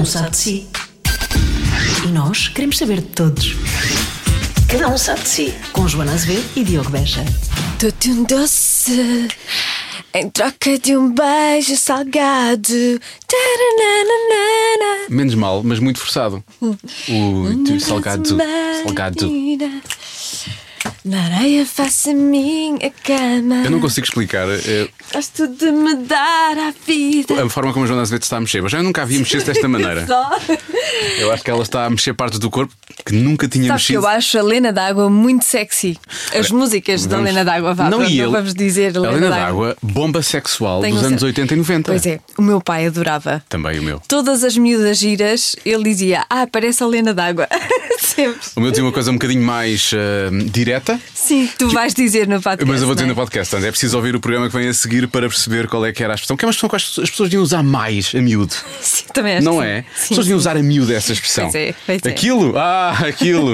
um sabe de si. E nós queremos saber de todos. Cada um sabe de si. Com Joana Azevedo e Diogo Beja. Dou-te um doce em troca de um beijo salgado. Taranana. Menos mal, mas muito forçado. O teu salgado. Salgado. Na areia faço a minha cama. Eu não consigo explicar eh, Gosto de me dar a vida. a forma como a Joana Azevedo está a mexer. Mas eu nunca a vi mexer-se desta maneira. Só. Eu acho que ela está a mexer partes do corpo que nunca tinha Sabes que mexido. eu acho a Lena d'Água muito sexy. As músicas da Vamos- Lena d'Água, vá, não, pronto, não vamos dizer a Lena, d'Água. bomba sexual Tem dos um anos cer- 80 e 90. Pois é, o meu pai adorava. Também o meu. Todas as miúdas giras, ele dizia: Ah, parece a Lena d'Água. Sempre. O meu tinha uma coisa um bocadinho mais eh, direta. Sim, tu vais dizer no podcast. Mas eu vou dizer não no é? podcast, portanto, é preciso ouvir o programa que vem a seguir para perceber qual é que era a expressão. Que é uma expressão que as as pessoas deviam usar mais a miúdo. Sim, também acho Não que sim. é? As pessoas deviam usar a miúdo essa expressão. Pois é, pois é. Aquilo? Ah, aquilo.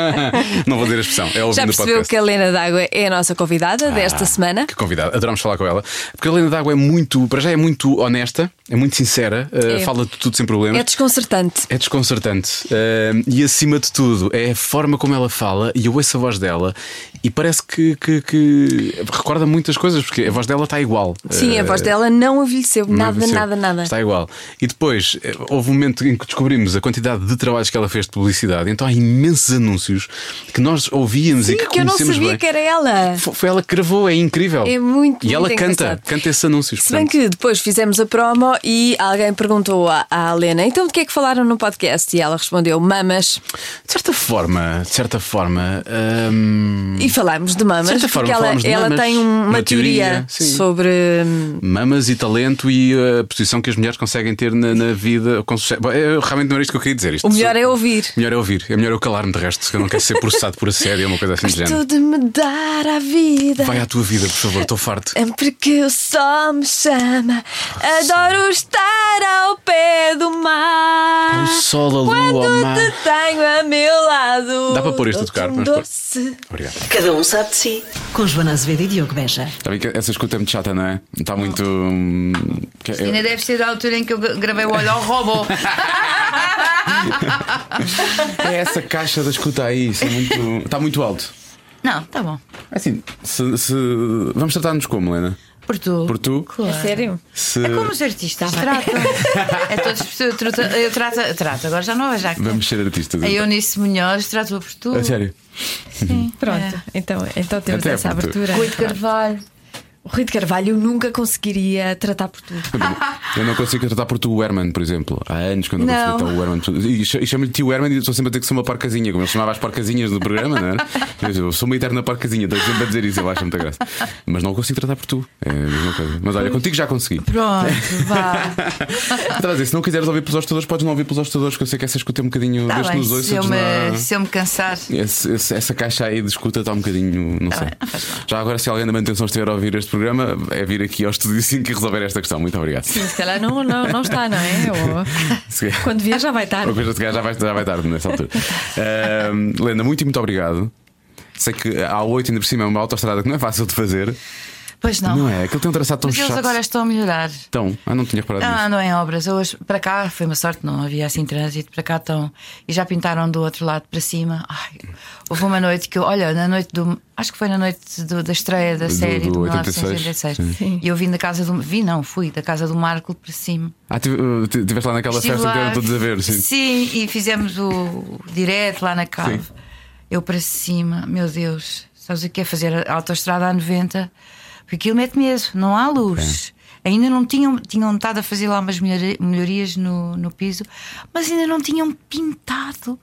Não vou dizer a expressão. É ouvindo Já percebeu podcast. que a Lena d'Água é a nossa convidada desta Ah, semana? Que convidado, adoramos falar com ela. Porque a Helena D'Água é muito, para já é muito honesta, é muito sincera, eh, É. fala de tudo sem problemas. É desconcertante. É desconcertante. Eh, e acima de tudo, é a forma como ela fala e eu ouço a voz dela vertellen. E parece que, que- que recorda muitas coisas, porque a voz dela está igual. Sim, a Eh, voz dela não envelheceu. não Nada, envelheceu. nada, nada. Está igual. E depois eh, houve um momento em que descobrimos a quantidade de trabalhos que ela fez de publicidade. Então há imensos anúncios que nós ouvíamos e Sim, que, que eu não sabia bem. que era ela. Foi ela que gravou, é incrível. É muito, E ela muito canta, engraçado. canta esses anúncios. Se bem portanto. que depois fizemos a promo e alguém perguntou à, à Lena então de que é que falaram no podcast? E ela respondeu mamas. De certa forma, de certa forma. hum, E falámos de mamas De certa porque forma, ela, de ela mamas, tem um- uma, uma teoria, teoria, sobre. hum, Mamas e talento e a posição que as mulheres conseguem ter na, na vida com sucesso. Bom, eu, realmente não era isto que eu queria dizer. Isto O melhor é ouvir. Melhor é ouvir. É melhor eu calar-me de resto, que eu não quero ser processado por assédio ou uma coisa assim de género. Gosto de me dar a vida. Vai à tua vida, por favor, estou farto. É porque o sol me chama. Adoro estar ao pé do mar. O sol, a lua, Quando o mar. te tenho a meu lado. Dá para pôr isto a tocar? pôr. doce. Obrigado. Cada um sabe de si. Com Joana Azevedo e Diogo Beja. Está bem que essa escuta é muito chata, não é? Está muito. hum, que- Ainda deve ser da altura em que eu gravei o Olho ao Robô. É essa caixa da escuta aí, isso é muito- está muito alto. Não, tá bom. Assim, se, se- vamos tratar-nos como, Helena? Por tu. Por tu? Claro. Sério? Se... É como os artistas tratam. É pessoas. Eu trato, eu trato, eu trato, agora já não é já que. Vamos ser artistas. A então. Eunice Munhoz tratou por tu. A sério? Sim. Pronto, É. então, então temos Até essa abertura. Rui de Carvalho. O Rui de Carvalho eu nunca conseguiria tratar por tudo. Eu não consigo tratar por tu o Herman, por exemplo. Há anos que eu não, Não. consigo tratar o Herman. E ch- chamo-lhe tio Herman e estou sempre a ter que ser uma porcazinha, como ele chamava as porcazinhas no programa, não era? Eu sou uma eterna porcazinha, estou sempre a dizer isso, eu acho muita graça. Mas não consigo tratar por tu. É a mesma coisa. Mas olha, contigo já consegui. Pronto, vá. A dizer, se não quiseres ouvir pelos hostadores, podes não ouvir pelos hostadores, que eu sei que essa escuta é um bocadinho. Tá bem, nos se eu, me, não- se eu me cansar. Esse- essa caixa aí de escuta está um bocadinho. Não Tá sei. bem. Já agora, se alguém da manutenção estiver a ouvir este programa, é vir aqui ao estúdio assim que resolver esta questão. Muito obrigado. Sim, se calhar não, não, não está, não é? Ou- Quando vier já vai estar. Uma coisa de cá já vai, já vai tarde nessa altura. Ahm, Lena, muito e muito obrigado. Sei que a A8 ainda por cima é uma autostrada que não é fácil de fazer. Pois não. Não, é? Aquilo tem um traçado tão Mas eles chato. agora estão a melhorar. Então, ah, não tinha reparado Não, nisso. andam em obras. Hoje, para cá, foi uma sorte, não havia assim trânsito. Para cá estão. E já pintaram do outro lado para cima. Ai, houve uma noite que eu, olha, na noite do. Acho que foi na noite do- da estreia da Do- série do de 86, 1986. sim. E eu vim da casa do. Vi, não, fui da casa do Marco para cima. Ah, tive- tive- estiveste lá naquela Estive festa que lá, eram todos a ver, sim. e fizemos o direto lá na cave. Sim. Eu para cima, meu Deus, sabes o que é fazer a autostrada a 90? Porque aquilo mete medo, não há luz. Ainda não tinham, tinham estado a fazer lá umas melhori- melhorias no, no piso, mas ainda não tinham pintado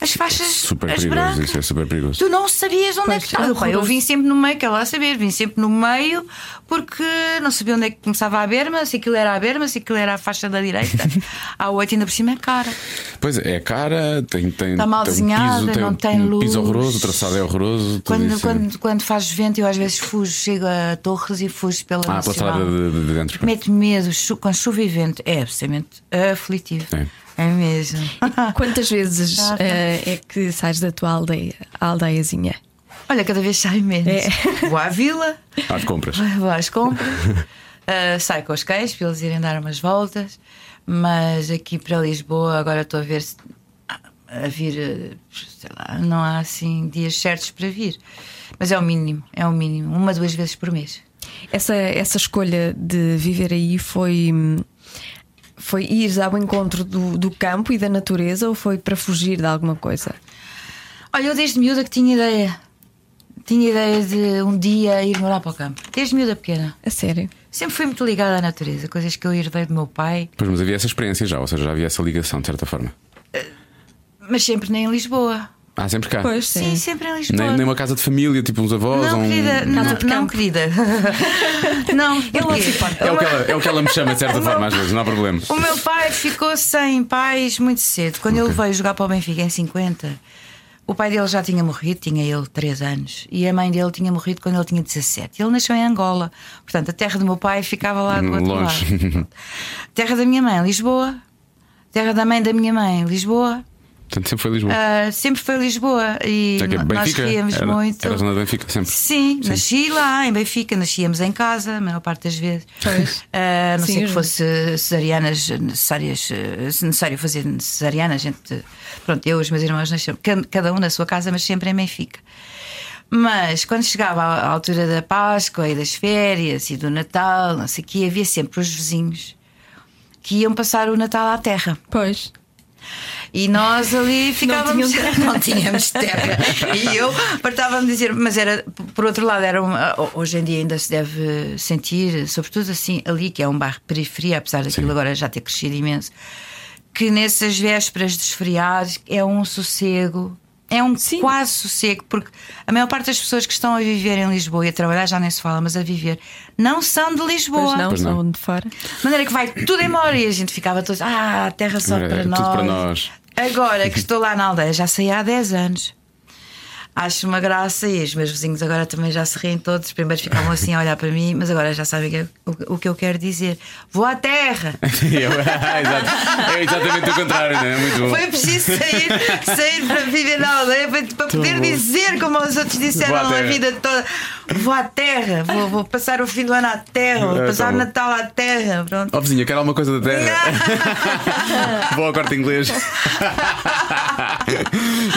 as faixas Super as perigoso, brancas. isso é super perigoso. Tu não sabias onde é Pois, que estava. é Pá, eu vim sempre no meio, quer lá saber, vim sempre no meio porque não sabia onde é que começava a berma, se aquilo era a berma, se aquilo era a faixa da direita. a 8 ainda por cima é cara. Pois é, é cara, tem, tem, Está mal tem um desenhada, piso, tem não um, tem um piso luz. horroroso, o traçado é horroroso. Quando, isso. quando, quando faz vento, eu às vezes fujo, chego a Torres e fujo pela Ah, pela de, de- de dentro. Mete medo, chu com chuva e vento, é absolutamente aflitivo. É. É mesmo. Quantas vezes eh, é que sais da tua aldeia, aldeiazinha? Olha, cada vez sai menos. É. Vou à vila, Às compras. vou às compras. Uh, saio com os cães para eles irem dar umas voltas, mas aqui para Lisboa agora estou a ver se a vir, eh, sei lá, não há assim dias certos para vir. Mas é o mínimo, é o mínimo, uma, duas vezes por mês. Essa, essa escolha de viver aí foi. Foi ir ao encontro do, do campo e da natureza ou foi para fugir de alguma coisa? Olha, eu desde miúda que tinha ideia. Tinha ideia de um dia ir morar para o campo. Desde miúda pequena. A sério? Sempre fui muito ligada à natureza, coisas que eu herdei do meu pai. Pois, mas havia essa experiência já, ou seja, já havia essa ligação, de certa forma. Mas sempre nem em Lisboa. Ah, sempre cá. Pois, Sim, sim. sempre em Lisboa. Nem, nem uma casa de família, tipo uns avós Não, ou um. querida, não, não, campo. querida. não, porque É o, que ela, é o que ela me chama, de certa forma, às vezes, não há problema. o meu pai ficou sem pais muito cedo. Quando ele veio jogar para o Benfica em 50, o pai dele já tinha morrido, tinha ele 3 anos, e a mãe dele tinha morrido quando ele tinha 17. Ele nasceu em Angola, portanto, a terra do meu pai ficava lá do outro Longe. lado. Terra da minha mãe, Lisboa. Terra da mãe da minha mãe, Lisboa. Portanto, sempre foi Lisboa. Ah, sempre foi Lisboa e É é nós Benfica? ríamos Era, muito. era a zona de Benfica, sempre. Sim, nasci lá em Benfica, nascíamos em casa, a maior parte das vezes. Pois. A não Sim, sei que os- fosse cesarianas necessárias, eh, se necessário fazer cesariana, a gente. Pronto, eu e os meus irmãos nasceram, ca- cada um na sua casa, mas sempre em Benfica. Mas quando chegava à à altura da Páscoa e das férias e do Natal, não sei o que, havia sempre os vizinhos que iam passar o Natal à terra. Pois. E nós ali ficávamos. tinham Não tínhamos terra. E eu partava-me dizer, mas era, por outro lado, era uma, hoje em dia ainda se deve sentir, sobretudo assim, ali, que é um bairro de periferia, apesar daquilo Sim. agora já ter crescido imenso, que nessas vésperas dos feriados é um sossego. É um Sim. quase sossego, porque a maior parte das pessoas que estão a viver em Lisboa e a trabalhar já nem se fala, mas a viver, não são de Lisboa. Pois não, Pois não. são de fora. De maneira que vai tudo embora e a gente ficava todos, ah, a terra só Era para tudo nós. para nós. Agora que estou lá na aldeia, já saí há 10 anos. Acho uma graça e os meus vizinhos agora também já se riem todos. Primeiro ficavam assim a olhar para mim, mas agora já sabem o que- o, o que eu quero dizer. Vou à terra! É exatamente o contrário, não é? Muito bom. Foi preciso sair, sair para viver na aldeia para, para poder bom. dizer como os outros disseram Vou à a terra. vida toda. Vou à terra, vou, vou passar o fim do ano à terra, vou É, tá passar o bom. Natal à terra. Pronto. Ó vizinha, quer alguma coisa da terra? Vou ao corte inglês.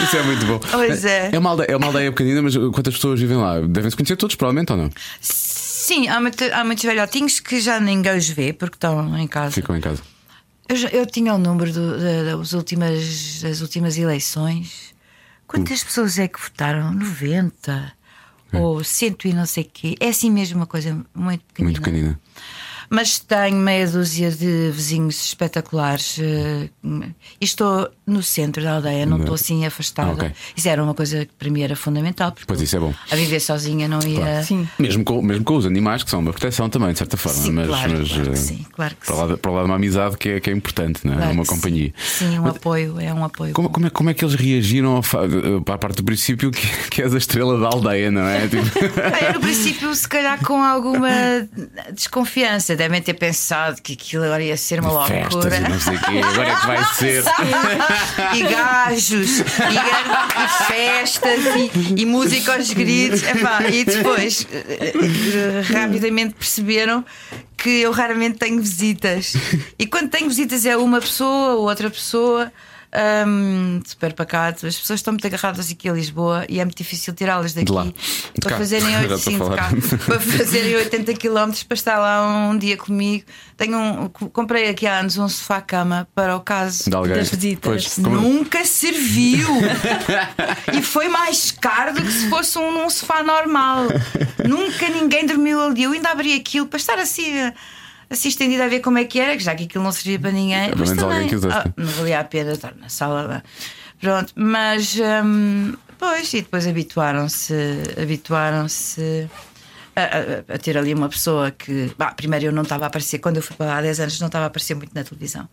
Isso é muito bom. Pois é. É uma aldeia, é uma aldeia pequenina, mas quantas pessoas vivem lá? Devem-se conhecer todos, provavelmente, ou não? Sim, há, muito- há muitos velhotinhos que já ninguém os vê porque estão em casa. Ficam em casa. Eu, eu tinha o número do- da- das, últimas, das últimas eleições. Quantas Hum. pessoas é que votaram? 90 ou cento e não sei o quê. É assim mesmo uma coisa muito pequenina. Muito pequenina. Mas tenho meia dúzia de vizinhos espetaculares. eh, E estou no centro da aldeia, não estou assim afastada. Ah, ok. Isso era uma coisa que para mim era fundamental. Porque Pois isso é bom. A viver sozinha não ia. Sim. Mesmo com, mesmo com os animais, que são uma proteção também, de certa forma. Sim, mas, claro, mas, claro que eh, sim, claro que para, sim. lá, para lá de uma amizade que é, que é importante, não é? Claro uma que sim. companhia. Sim, um apoio, é um apoio. Como, como é, como é que eles reagiram fa- para a parte do princípio que, que és a estrela da aldeia, não é? Tipo, no princípio, se calhar com alguma desconfiança, devem ter pensado que aquilo agora ia ser uma festas loucura. e não sei quê, agora é que vai ser. e gajos, e, e festas, e, e música aos gritos. Epá, e depois eh, eh, rapidamente perceberam que eu raramente tenho visitas. E quando tenho visitas é uma pessoa ou outra pessoa. Hum, super pacato, as pessoas estão muito agarradas aqui a Lisboa e é muito difícil tirá-las daqui De lá. De para cá. fazerem Já 8, estou a sim, de falar. cá, para fazerem 80 km para estar lá um dia comigo. Tenho um, comprei aqui há anos um sofá-cama para o caso. Das visitas. Pois, como- Nunca serviu. e foi mais caro do que se fosse um, um sofá normal. Nunca ninguém dormiu ali. Eu ainda abri aquilo para estar assim. Assim estendido a ver como é que era, que já que aquilo não servia para ninguém. Pelo mas menos alguém também, que usasse. ah, não valia a pena estar na sala. Pronto, mas hum, pois, e depois habituaram-se, habituaram-se a, a- a ter ali uma pessoa que. bah, primeiro eu não estava a aparecer, quando eu fui para lá há 10 anos, não estava a aparecer muito na televisão.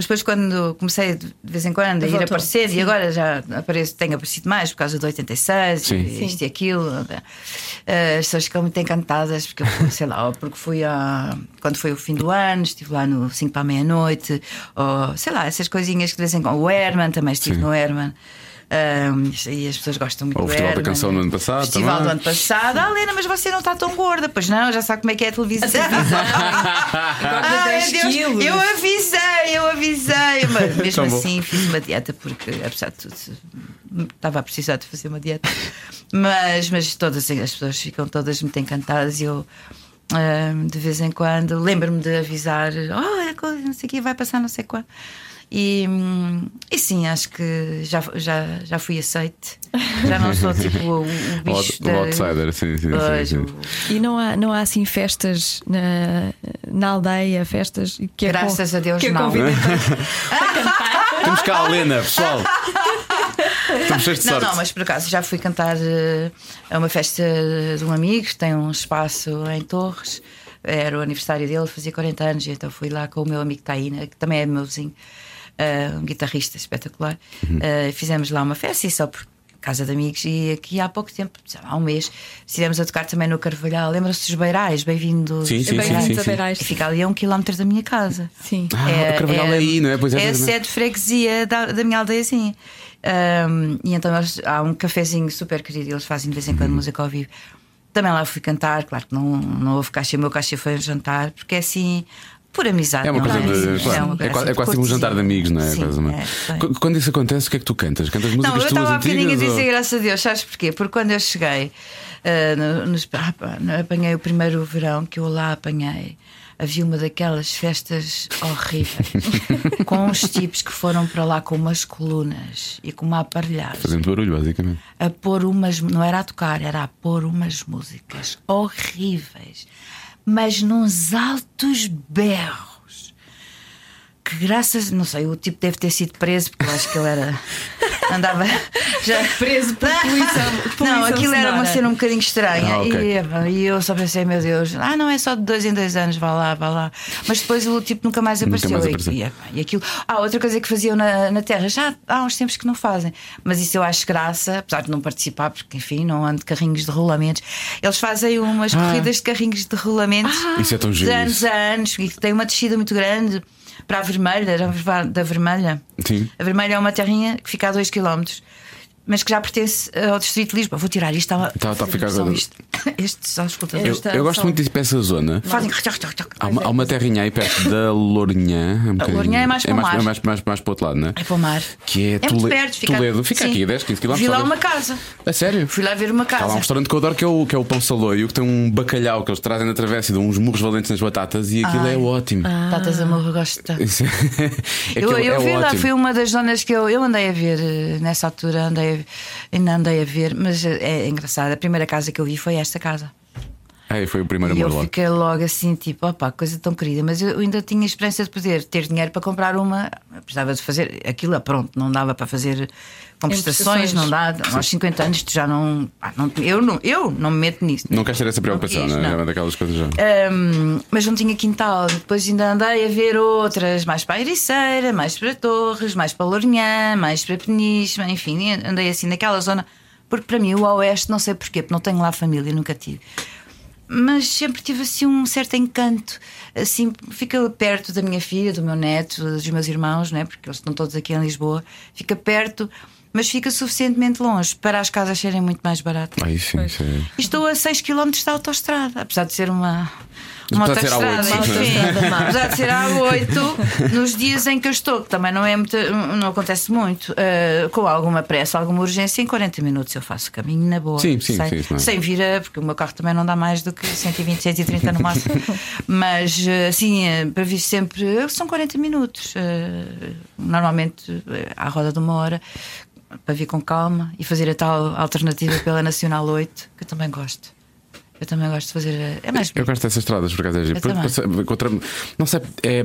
Mas depois, quando comecei de vez em quando a ir Voltou, aparecer, e agora já apareço, tenho aparecido mais por causa do 86 Sim. e isto e aquilo. eh, As pessoas ficam muito encantadas, porque eu fui, sei lá, ou porque fui a. Quando foi o fim do ano, estive lá no 5 para a meia-noite, ou sei lá, essas coisinhas que de vez em quando. O Herman, também estive Sim. no Herman. E as pessoas gostam muito Ou o do Festival da. Canção no ano passado Festival também. do ano passado. Ah, Helena, mas você não está tão gorda. Pois não, já sabe como é que é a televisão. Engorda 10 meu Deus, quilos. eu avisei, eu avisei. Mas mesmo Tão bom. assim fiz uma dieta porque, apesar de tudo, estava a precisar de fazer uma dieta. Mas, mas todas as pessoas ficam todas muito encantadas e eu. ah, de vez em quando lembro-me de avisar, olha, coisa, não sei o que vai passar, não sei quando. E, e sim, acho que já, já, já fui aceite. Já não sou tipo o, o bicho o da- outsider, sim, sim, sim, Pois, sim. o- E não há, não há assim festas na, na aldeia, festas que é Graças con- a Deus, que é não. convidem Temos cá a Helena, pessoal. Estamos cheios de Não, sorte. não, mas por acaso já fui cantar eh, a uma festa de um amigo que tem um espaço em Torres. Era o aniversário dele, fazia 40 anos, e então fui lá com o meu amigo Taína, que também é meu vizinho, eh, um guitarrista espetacular. Uhum. Eh, fizemos lá uma festa e só por casa de amigos. E aqui há pouco tempo, sei lá, há um mês, estivemos a tocar também no Carvalhal. Lembra-se dos Beirais? Bem-vindos. Sim, sim, sim, sim. Beirais. E Fica ali a um quilómetro da minha casa. Sim. Ah, o Carvalhal é aí, não é? Pois é, é é. sede de freguesia da, da minha aldeiazinha. Um, e então eles- há um cafezinho super querido, eles fazem de vez em Uhum. quando música ao vivo. Também lá fui cantar, claro que não, não houve caixa, o meu caixa foi um jantar, porque é assim, por amizade. É uma não coisa de. Claro, é, coisa quase, assim é quase tipo um jantar de amigos, não é? Sim, é, Quando isso acontece, o que é que tu cantas? Cantas músicas Não, eu estava há bocadinho a dizer, graças a Deus, sabes porquê? Porque quando eu cheguei, ah, no- nos- ah, apanhei o primeiro verão que eu lá apanhei. Havia uma daquelas festas horríveis com uns tipos que foram para lá com umas colunas e com uma aparelhagem Fazendo barulho, basicamente. a pôr umas, não era a tocar, era a pôr umas músicas horríveis, mas nos altos berros. Que graças, não sei, o tipo deve ter sido preso, porque eu acho que ele era. andava já Preso por poluição- Não, poluição aquilo era uma cena um bocadinho estranha. Ah, ok. e, e eu só pensei, meu Deus, ah, não é só de dois em dois anos, vá lá, vá lá. Mas depois o tipo nunca mais Nunca apareceu. mais E- apareceu. E, epá, e aquilo. Ah, outra coisa que faziam na, na Terra, já há uns tempos que não fazem, mas isso eu acho graça, apesar de não participar, porque enfim, não ando de carrinhos de rolamentos. Eles fazem umas corridas de carrinhos de rolamentos Isso é tão de anos a anos, e que tem uma descida muito grande para a Vermelha, da- da Vermelha. Sim. A Vermelha é uma terrinha que fica a 2 km, mas que já pertence ao Distrito de Lisboa. Vou tirar isto. Está Tá- tá a ficar- só isto. Este só escuta. Eu, Esta eu gosto muito disso para essa zona. Fazem. Há uma, há uma terrinha aí perto da Lourinhã. um bocadinho- Lourinhã é mais para o mar. mais, mais, mais, mais para o outro lado, não é? É para o mar. Que é, muito Tole- perto, fica, Toledo. Fica sim. aqui, 10, 15 km. Vi lá uma casa. A sério? Fui lá ver uma Há lá um casa. restaurante que eu adoro que é o, que é o Pão Saloio, que tem um bacalhau que eles trazem na travessa e dão uns murros valentes nas batatas e aquilo é ótimo. Tatas a morro, eu gosto tanto. É- Eu, eu é vi lá, foi uma das zonas que eu, eu andei a ver eh, nessa altura, andei, a- ainda andei a ver, mas eh, é engraçado. A primeira casa que eu vi foi esta casa. Ai, foi o primeiro E amor eu logo. fiquei logo assim, tipo, opá, coisa tão querida. Mas eu ainda tinha esperança de poder ter dinheiro para comprar uma. Eu precisava de fazer aquilo, ah, pronto, não dava para fazer com prestações, não dá. Aos 50 anos tu já não, pá, não- eu, não. Eu não me meto nisso. Não queres ter essa preocupação, quis, não é? não. É uma daquelas coisas já. Hum, mas não tinha quintal. Depois ainda andei a ver outras, mais para a Ericeira, mais para Torres, mais para Lourinhã, mais para Peniche, enfim, andei assim naquela zona. Porque para mim o Oeste, não sei porquê, porque não tenho lá família, nunca tive. Mas sempre tive assim um certo encanto, assim, fica perto da minha filha, do meu neto, dos meus irmãos, né? porque eles estão todos aqui em Lisboa, fica perto, mas fica suficientemente longe para as casas serem muito mais baratas. Aí sim, isso é- E Estou a 6 km da autostrada, apesar de ser uma. Uma Apesar de ser autostrada, A8, sim. enfim, apesar de ser A8, nos dias em que eu estou, que também não é muito, não acontece muito, eh, com alguma pressa, alguma urgência, em 40 minutos eu faço o caminho na boa. Sim, sim, sem, sim, não é. sem vir a, porque o meu carro também não dá mais do que 120, 130 no máximo. Mas assim, para vir sempre, são 40 minutos. eh, Normalmente à roda de uma hora. Para vir com calma e fazer a tal alternativa pela Nacional 8, que eu também gosto. Eu também gosto de fazer. a- É mais Eu gosto dessas estradas, por acaso é giro. Não sei, é,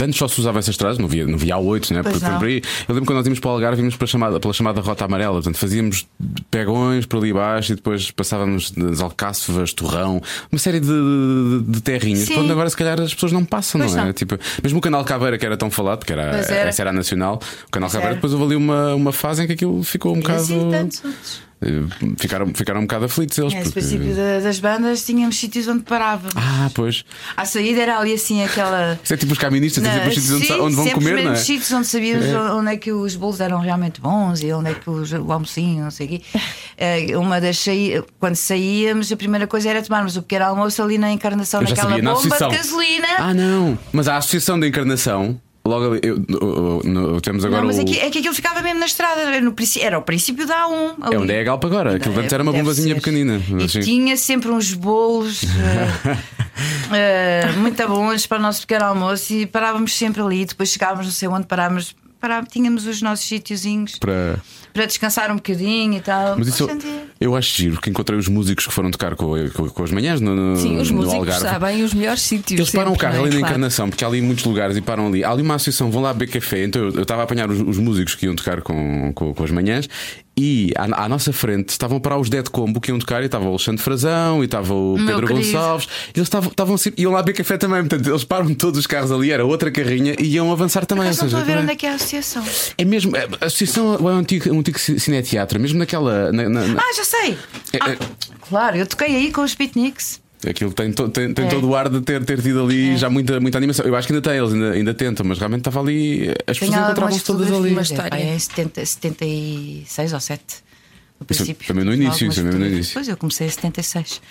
antes só se usava essas estradas, não via, não via A8, né? Por-. Eu lembro quando nós íamos para o Algarve, íamos pela chamada, pela chamada Rota Amarela, portanto fazíamos pegões por ali baixo e depois passávamos nas Alcáçovas, Torrão, uma série de, de, de terrinhas. Sim. Quando agora se calhar as pessoas não passam, Pois não é? não. Tipo, mesmo o canal Caveira, que era tão falado, porque era, era. essa era a nacional, o canal Pois Caveira, era. depois houve ali uma, uma fase em que aquilo ficou um E bocado. assim tantos outros. Ficaram, ficaram um bocado aflitos eles. Nesse porque- princípio da- das bandas tínhamos sítios onde parávamos. Ah, pois. À saída era ali assim aquela. Isso é tipo os caministas, Não, sempre os sítios onde, sim, sa- onde vão comer, não é? sítios onde sabíamos onde é que os bolos eram realmente bons e onde é que os, o almocinho, não sei o quê. Eh, Uma das saí... Quando saíamos, a primeira coisa era tomarmos o pequeno almoço ali na encarnação, naquela sabia, na bomba associação. de gasolina. Ah, não. Mas a Associação da Encarnação, logo ali, eu- eu- eu- temos agora não, mas o. é que, é que aquilo ficava mesmo na estrada, era, no, era o princípio da A1. É ali. onde é a Galpa agora. Aquilo antes era uma bombazinha pequenina. E assim. tinha sempre uns bolos eh, muito bons para o nosso pequeno almoço e parávamos sempre ali. Depois chegávamos, não sei onde, parávamos, parávamos tínhamos os nossos sítiozinhos Para... para descansar um bocadinho e tal. Mas isso eu acho giro que encontrei os músicos que foram tocar com, com, com as manhãs no, no, Sim, os no músicos Algarve. sabem os melhores sítios. Eles param o carro é? ali na Claro. Encarnação, porque há ali muitos lugares e param ali. Há ali uma associação, vão lá beber café. Então eu estava a apanhar os, os músicos que iam tocar com, com, com as manhãs e à, à nossa frente estavam a parar os Dead Combo que iam tocar e estava o Alexandre Frazão e estava o Meu Pedro querido. Gonçalves. E eles estavam, estavam assim- iam lá beber café também. Portanto, eles param todos os carros ali, era outra carrinha e iam avançar também. Mas não estou a ver onde é que é a associação. É mesmo, a associação é um antigo, um antigo cineteatro, mesmo naquela. na- na- na- Ah, já sei! É, Ah, é. claro, eu toquei aí com os beatniks. Aquilo tem, to- tem, tem É. todo o ar de ter, ter tido ali já muita, muita animação. Eu acho que ainda tem, eles ainda, ainda tentam, mas realmente estava ali. As pessoas Tenho encontravam-se todas ali. é, história. é em 70, 76 ou 7. No princípio. também no início, também no fotografias. início. Pois eu comecei em 76.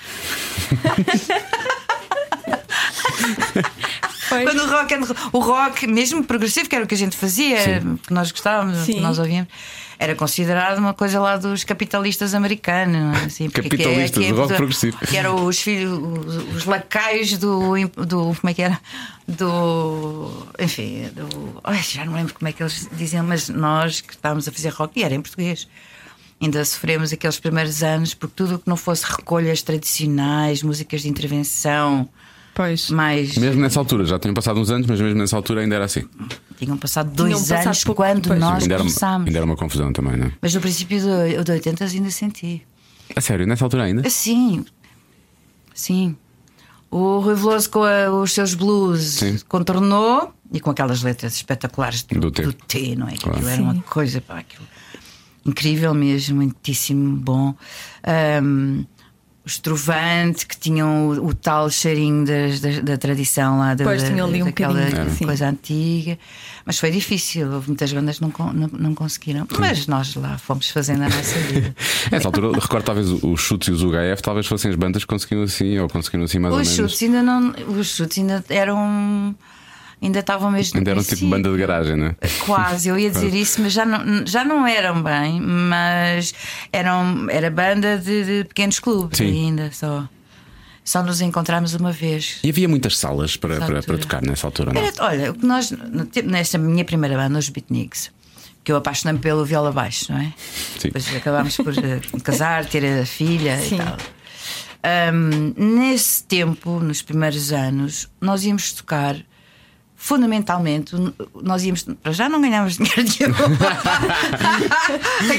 Foi. Quando o rock, and roll- o rock, mesmo progressivo, que era o que a gente fazia, que nós gostávamos, Sim. que nós ouvíamos, era considerado uma coisa lá dos capitalistas americanos. não é? Assim, porque que é- Capitalistas, que é- o rock progressivo. Que eram os filhos, os, os lacaios do, do. Como é que era? Do. Enfim, do. Ai, já não lembro como é que eles diziam, mas nós que estávamos a fazer rock, e era em português. Ainda sofremos aqueles primeiros anos porque tudo o que não fosse recolhas tradicionais, músicas de intervenção, Pois. mais. Mesmo nessa altura, já tinham passado uns anos, mas mesmo nessa altura ainda era assim. Tinham passado dois Tinham passado anos pouco quando depois. nós ainda, era, começámos. ainda era uma confusão também, não é? Mas no princípio do, do 80 ainda senti. A sério, nessa altura ainda? Assim, sim. O Rui Veloso com a- os seus blues Sim. contornou e com aquelas letras espetaculares do, Do T. do T, não é? Que Claro. Aquilo era uma Sim. coisa, pá, aquilo incrível mesmo, muitíssimo bom. O Estrovante, que tinham o, o tal cheirinho das- da, da tradição lá da, Pois, da- tinham ali um daquela sim. coisa antiga. Mas foi difícil, houve muitas bandas que não, não, não conseguiram. Mas nós lá fomos fazendo a nossa vida. Nessa altura, eu recordo talvez os chutes e os UHF, talvez fossem as bandas que conseguiam assim, ou conseguiram assim mais Os ou menos. chutes ainda não. Os chutes ainda eram. Ainda estavam mesmo. Ainda eram tipo princípio. banda de garagem, não é? Quase, eu ia dizer isso, mas já não, já não eram bem, mas eram, era banda de, de pequenos clubes Sim. ainda só. Só nos encontramos uma vez. E havia muitas salas para, para, para tocar nessa altura, não? é? Era, olha, o que nós, tempo- nesta minha primeira banda, os Beatniks, que eu apaixonei-me pelo viola baixo, não é? Sim. Depois acabámos por eh, casar, ter a filha Sim. e tal. Ahm, nesse tempo, nos primeiros anos, nós íamos tocar. Fundamentalmente, nós íamos. Para já não ganhávamos dinheiro nenhum.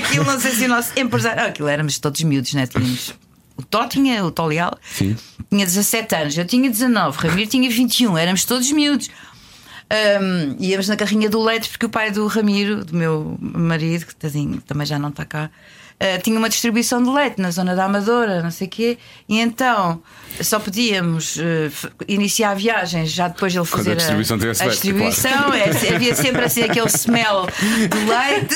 aquilo, não sei se o nosso empresário. ah, Aquilo éramos todos miúdos, né? Tínhamos. O Tó tinha, o Tó Leal, Sim. tinha 17 anos, eu tinha 19, Ramiro tinha 21, éramos todos miúdos. Ahm, íamos na carrinha do leite porque o pai do Ramiro, do meu marido, que tadinho, também já não está cá, ah, tinha uma distribuição de leite na zona da Amadora, não sei o quê, e então só podíamos f- iniciar viagens já depois de ele Quando a fazer distribuição a feito, distribuição. é, havia sempre assim aquele smell do leite.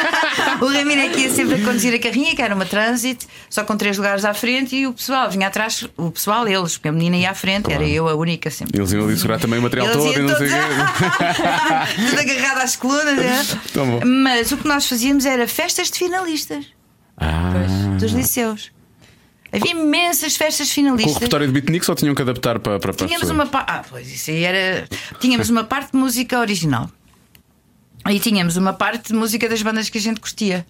o Ramiro é que ia sempre a conduzir a carrinha, que era uma trânsito, só com três lugares à frente, e o pessoal vinha atrás, o pessoal, eles, porque a menina ia à frente, era eu a única sempre. Eles iam ali segurar também o material Eles todo e não sei o todos- quê. Tudo agarrado às colunas. é? Mas o que nós fazíamos era festas de finalistas Ah, dos liceus. Havia imensas festas com o finalistas. repertório de beatnik só tinham que adaptar para, para, para Tínhamos uma parte. Ah, pois isso aí era. Tínhamos uma parte de música original. E tínhamos uma parte de música das bandas que a gente curtia.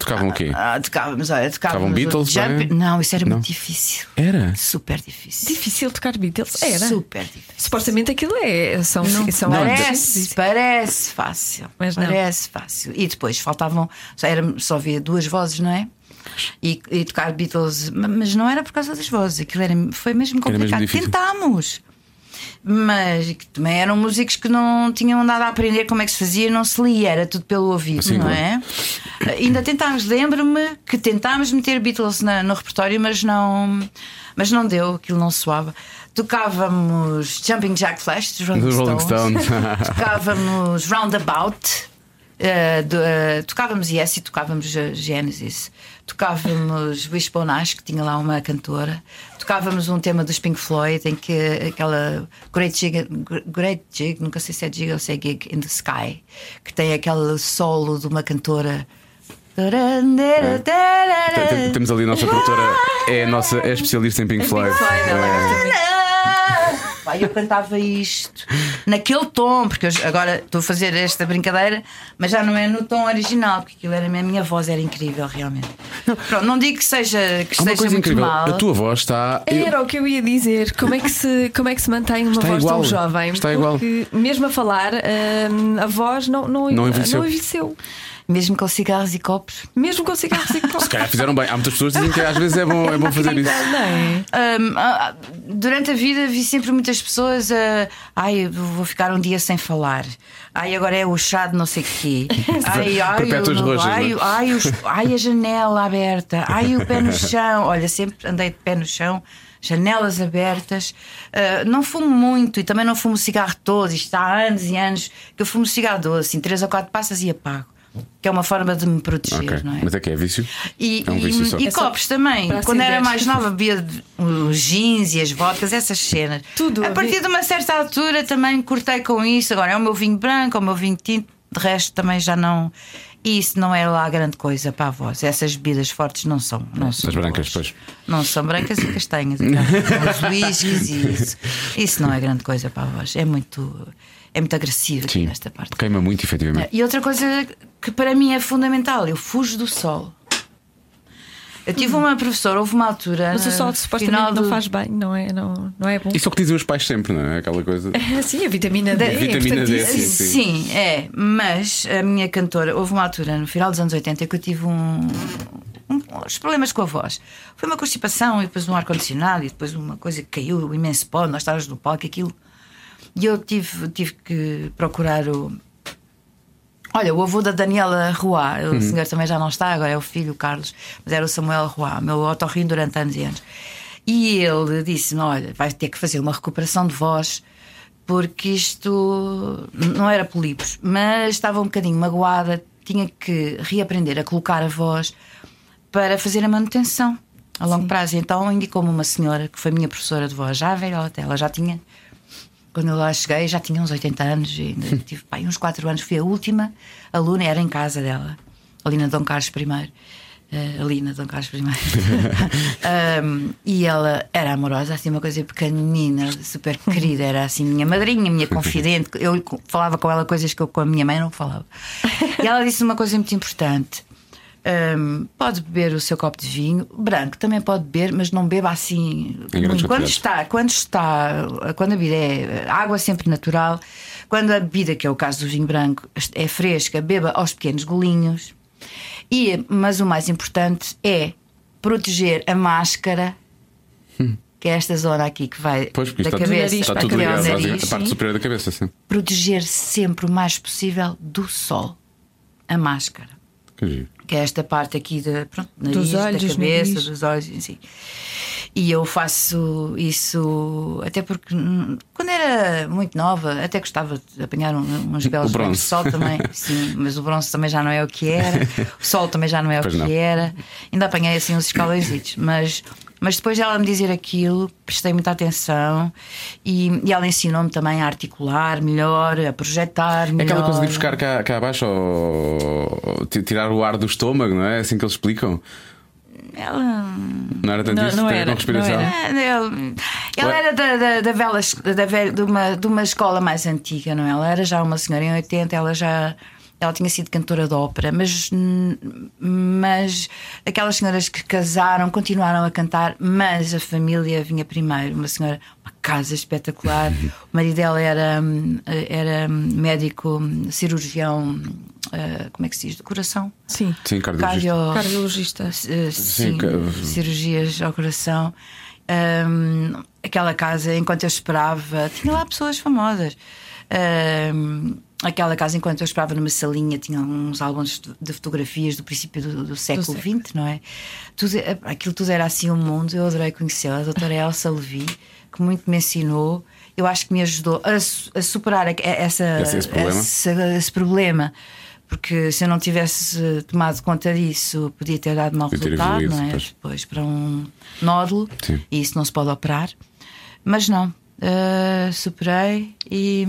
Tocavam o quê? Ah, tocávamos, olha, tocávamos. Tocavam Beatles, Jump- bem? Não, isso era Não? muito difícil. Era? Super difícil. Difícil tocar Beatles? Era. Super difícil. Supostamente aquilo é. São, são Parece, parece fácil. Mas não. parece fácil. E depois faltavam, só, era, só havia duas vozes, não é? E, e tocar Beatles, ma- mas não era por causa das vozes, aquilo era, foi mesmo Era mesmo complicado. difícil. Tentámos. Mas que também eram músicos que não tinham nada a aprender como é que se fazia, não se lia, era tudo pelo ouvido, Sim, não claro. é? Ainda tentámos, lembro-me que tentámos meter Beatles na- no repertório, mas não, mas não deu, aquilo não soava. Tocávamos Jumping Jack Flash dos Rolling Rolling Stones. Stones. tocávamos Roundabout. eh, do- eh, tocávamos Yes e tocávamos eh, Genesis. Tocávamos Wishbone Ash, que tinha lá uma cantora. Tocávamos um tema dos Pink Floyd, em que aquela Great Jig, Great Jig nunca sei se é Jig ou se é Gig in the Sky, que tem aquele solo de uma cantora. Tem- tem- Temos ali a nossa produtora, é a nossa é especialista em Pink Floyd. É. Pai, eu cantava isto naquele tom, porque eu agora estou a fazer esta brincadeira, mas já não é no tom original, porque aquilo era a minha voz era incrível, realmente. Pronto, não digo que seja que Há uma esteja coisa muito incrível, mal. a tua voz está. eu- Era o que eu ia dizer. Como é que se, como é que se mantém uma Está voz igual. tão jovem? Está igual. Porque mesmo a falar, hum, a voz não, não, Não envelheceu. não envelheceu. Mesmo com cigarros e copos. Mesmo com cigarros e copos. Se calhar fizeram bem. Há muitas pessoas que dizem que às vezes é bom, é bom fazer isso. Não é? Hum, ah, durante a vida vi sempre muitas pessoas a. Ai, eu vou ficar um dia sem falar. Ai, agora é o chá de não sei o quê. Ai, ai, Perpétuas o- roxas, ai, não é? ai, os- ai, a janela aberta. Ai, o pé no chão. Olha, sempre andei de pé no chão. Janelas abertas, Ah, não fumo muito e também não fumo cigarro todo. Isto há anos e anos que eu fumo cigarro doce, assim, três ou quatro passas e apago, que é uma forma de me proteger, Ok. não é? Mas é que é vício? E, É um vício só. e, e É só copos também. para Quando era mais nova, bebia os jeans e as vodkas, essas cenas. Tudo. A partir de uma certa altura também cortei com isso. Agora é o meu vinho branco, é o meu vinho tinto, de resto também já não. E isso não é lá grande coisa para a voz. Essas bebidas fortes não são. Não são As brancas, boas. pois. Não são brancas e castanhas. Os whiskies e isso. Isso não é grande coisa para a voz. É muito, é muito agressivo Sim. nesta parte. Queima muito, efetivamente. E outra coisa que para mim é fundamental, eu fujo do sol. Eu tive uma professora, houve uma altura. Mas o sol supostamente final não do- faz bem, não é, não, não é bom. Isso é o que dizem os pais sempre, não é? Aquela coisa. Sim, a vitamina D. é Vitamina D, importantíssimo. sim, Sim, é, mas a minha cantora, houve uma altura no final dos anos 80 que eu tive um, um- uns problemas com a voz. Foi uma constipação e depois um ar-condicionado e depois uma coisa que caiu, um imenso pó, nós estávamos no palco, aquilo. E eu tive, tive que procurar o. Olha, o avô da Daniela Roy, o senhor também já não está, agora é o filho, o Carlos, mas era o Samuel Roy, meu otorrino durante anos e anos. E ele disse-me: Olha, vais ter que fazer uma recuperação de voz, porque isto não era polipos, mas estava um bocadinho magoada, tinha que reaprender a colocar a voz para fazer a manutenção a longo prazo. Então indicou-me uma senhora que foi minha professora de voz, já velha até, ela já tinha quando eu lá cheguei já tinha uns 80 anos e ainda tive pai, uns 4 anos. Fui a última aluna, era em casa dela, ali na Dom Carlos I. eh, ali na Dom Carlos I. Um, e ela era amorosa, assim, uma coisa pequenina, super querida, era assim, minha madrinha, minha confidente. Eu falava com ela coisas que eu com a minha mãe não falava. E ela disse uma coisa muito importante. Um, pode beber o seu copo de vinho branco, também pode beber, mas não beba assim. Quando está, quando está, quando a bebida é água sempre natural, quando a bebida, que é o caso do vinho branco, é fresca, beba aos pequenos golinhos. E, mas o mais importante é proteger a máscara, que é esta zona aqui que vai Pois, da cabeça está tudo ligado. nariz. basicamente, A parte superior da cabeça, sim. Proteger sempre o mais possível do sol a máscara Que giro. Que é esta parte aqui de, pronto, nariz, Dos olhos, da cabeça, nariz. dos olhos, assim. E eu faço isso até porque hum, quando era muito nova, até gostava de apanhar um- uns belos O de sol também, sim, mas o bronze também já não é o que era, o sol também já não é o Pois que não. era. Ainda apanhei assim uns escalões, mas mas depois dela me dizer aquilo, prestei muita atenção e, e ela ensinou-me também a articular melhor, a projetar É melhor. aquela coisa de buscar cá, cá abaixo ou, ou ti- tirar o ar do estômago, não é? Assim que eles explicam. Ela Não era tanto Não- isso? não era, com respiração. não Ele, ela Ué. era da, da, da vela, da velha- de, uma, de uma escola mais antiga, não é? Ela era já uma senhora em 80, ela já. Ela tinha sido cantora de ópera, mas, mas aquelas senhoras que casaram continuaram a cantar, mas a família vinha primeiro. Uma senhora, uma casa espetacular. O marido dela era, hum, era médico, cirurgião, ah, como é que se diz? Do coração? Sim. Sim, cardiologista. Cardio- Cardiologista. Uh, sim, ca- cirurgias ao coração. Um, aquela casa, enquanto eu esperava, tinha lá pessoas famosas. Ahm, aquela casa, enquanto eu esperava numa salinha, tinha uns álbuns de- fotografias do princípio do, do século XX, não é? Tudo, aquilo tudo era assim um mundo. Eu adorei conhecê-la, a doutora Elsa Levi, que muito me ensinou. Eu acho que me ajudou a, a superar a- essa, Esse- esse problema? esse- esse problema. Porque se eu não tivesse eh, tomado conta disso, podia ter dado mau resultado, não é? pois. Depois para um nódulo, Sim. e isso não se pode operar. Mas não, eh, superei e.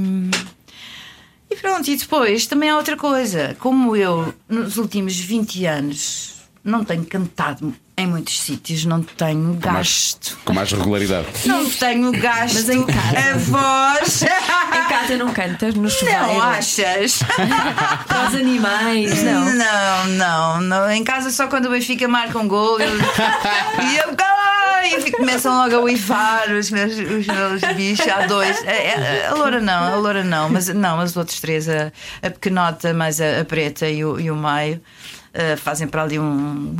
E pronto, e depois também há outra coisa. Como eu, nos últimos 20 anos, não tenho cantado em muitos sítios, não tenho gasto. Com mais regularidade. Não tenho gasto Mas em casa. a voz. Em casa não cantas no chuveiro. Não achas? Para os animais, não. Não, não, não. Em casa só quando o Benfica marca um gol eu- e eu, ai, e começam logo a uivar os meus, os meus bichos. Há dois. É, é, A loura não, a loura não, mas não, mas os outros três, a, a pequenota, mais a, a preta e o, e o meio, eh, fazem para ali um.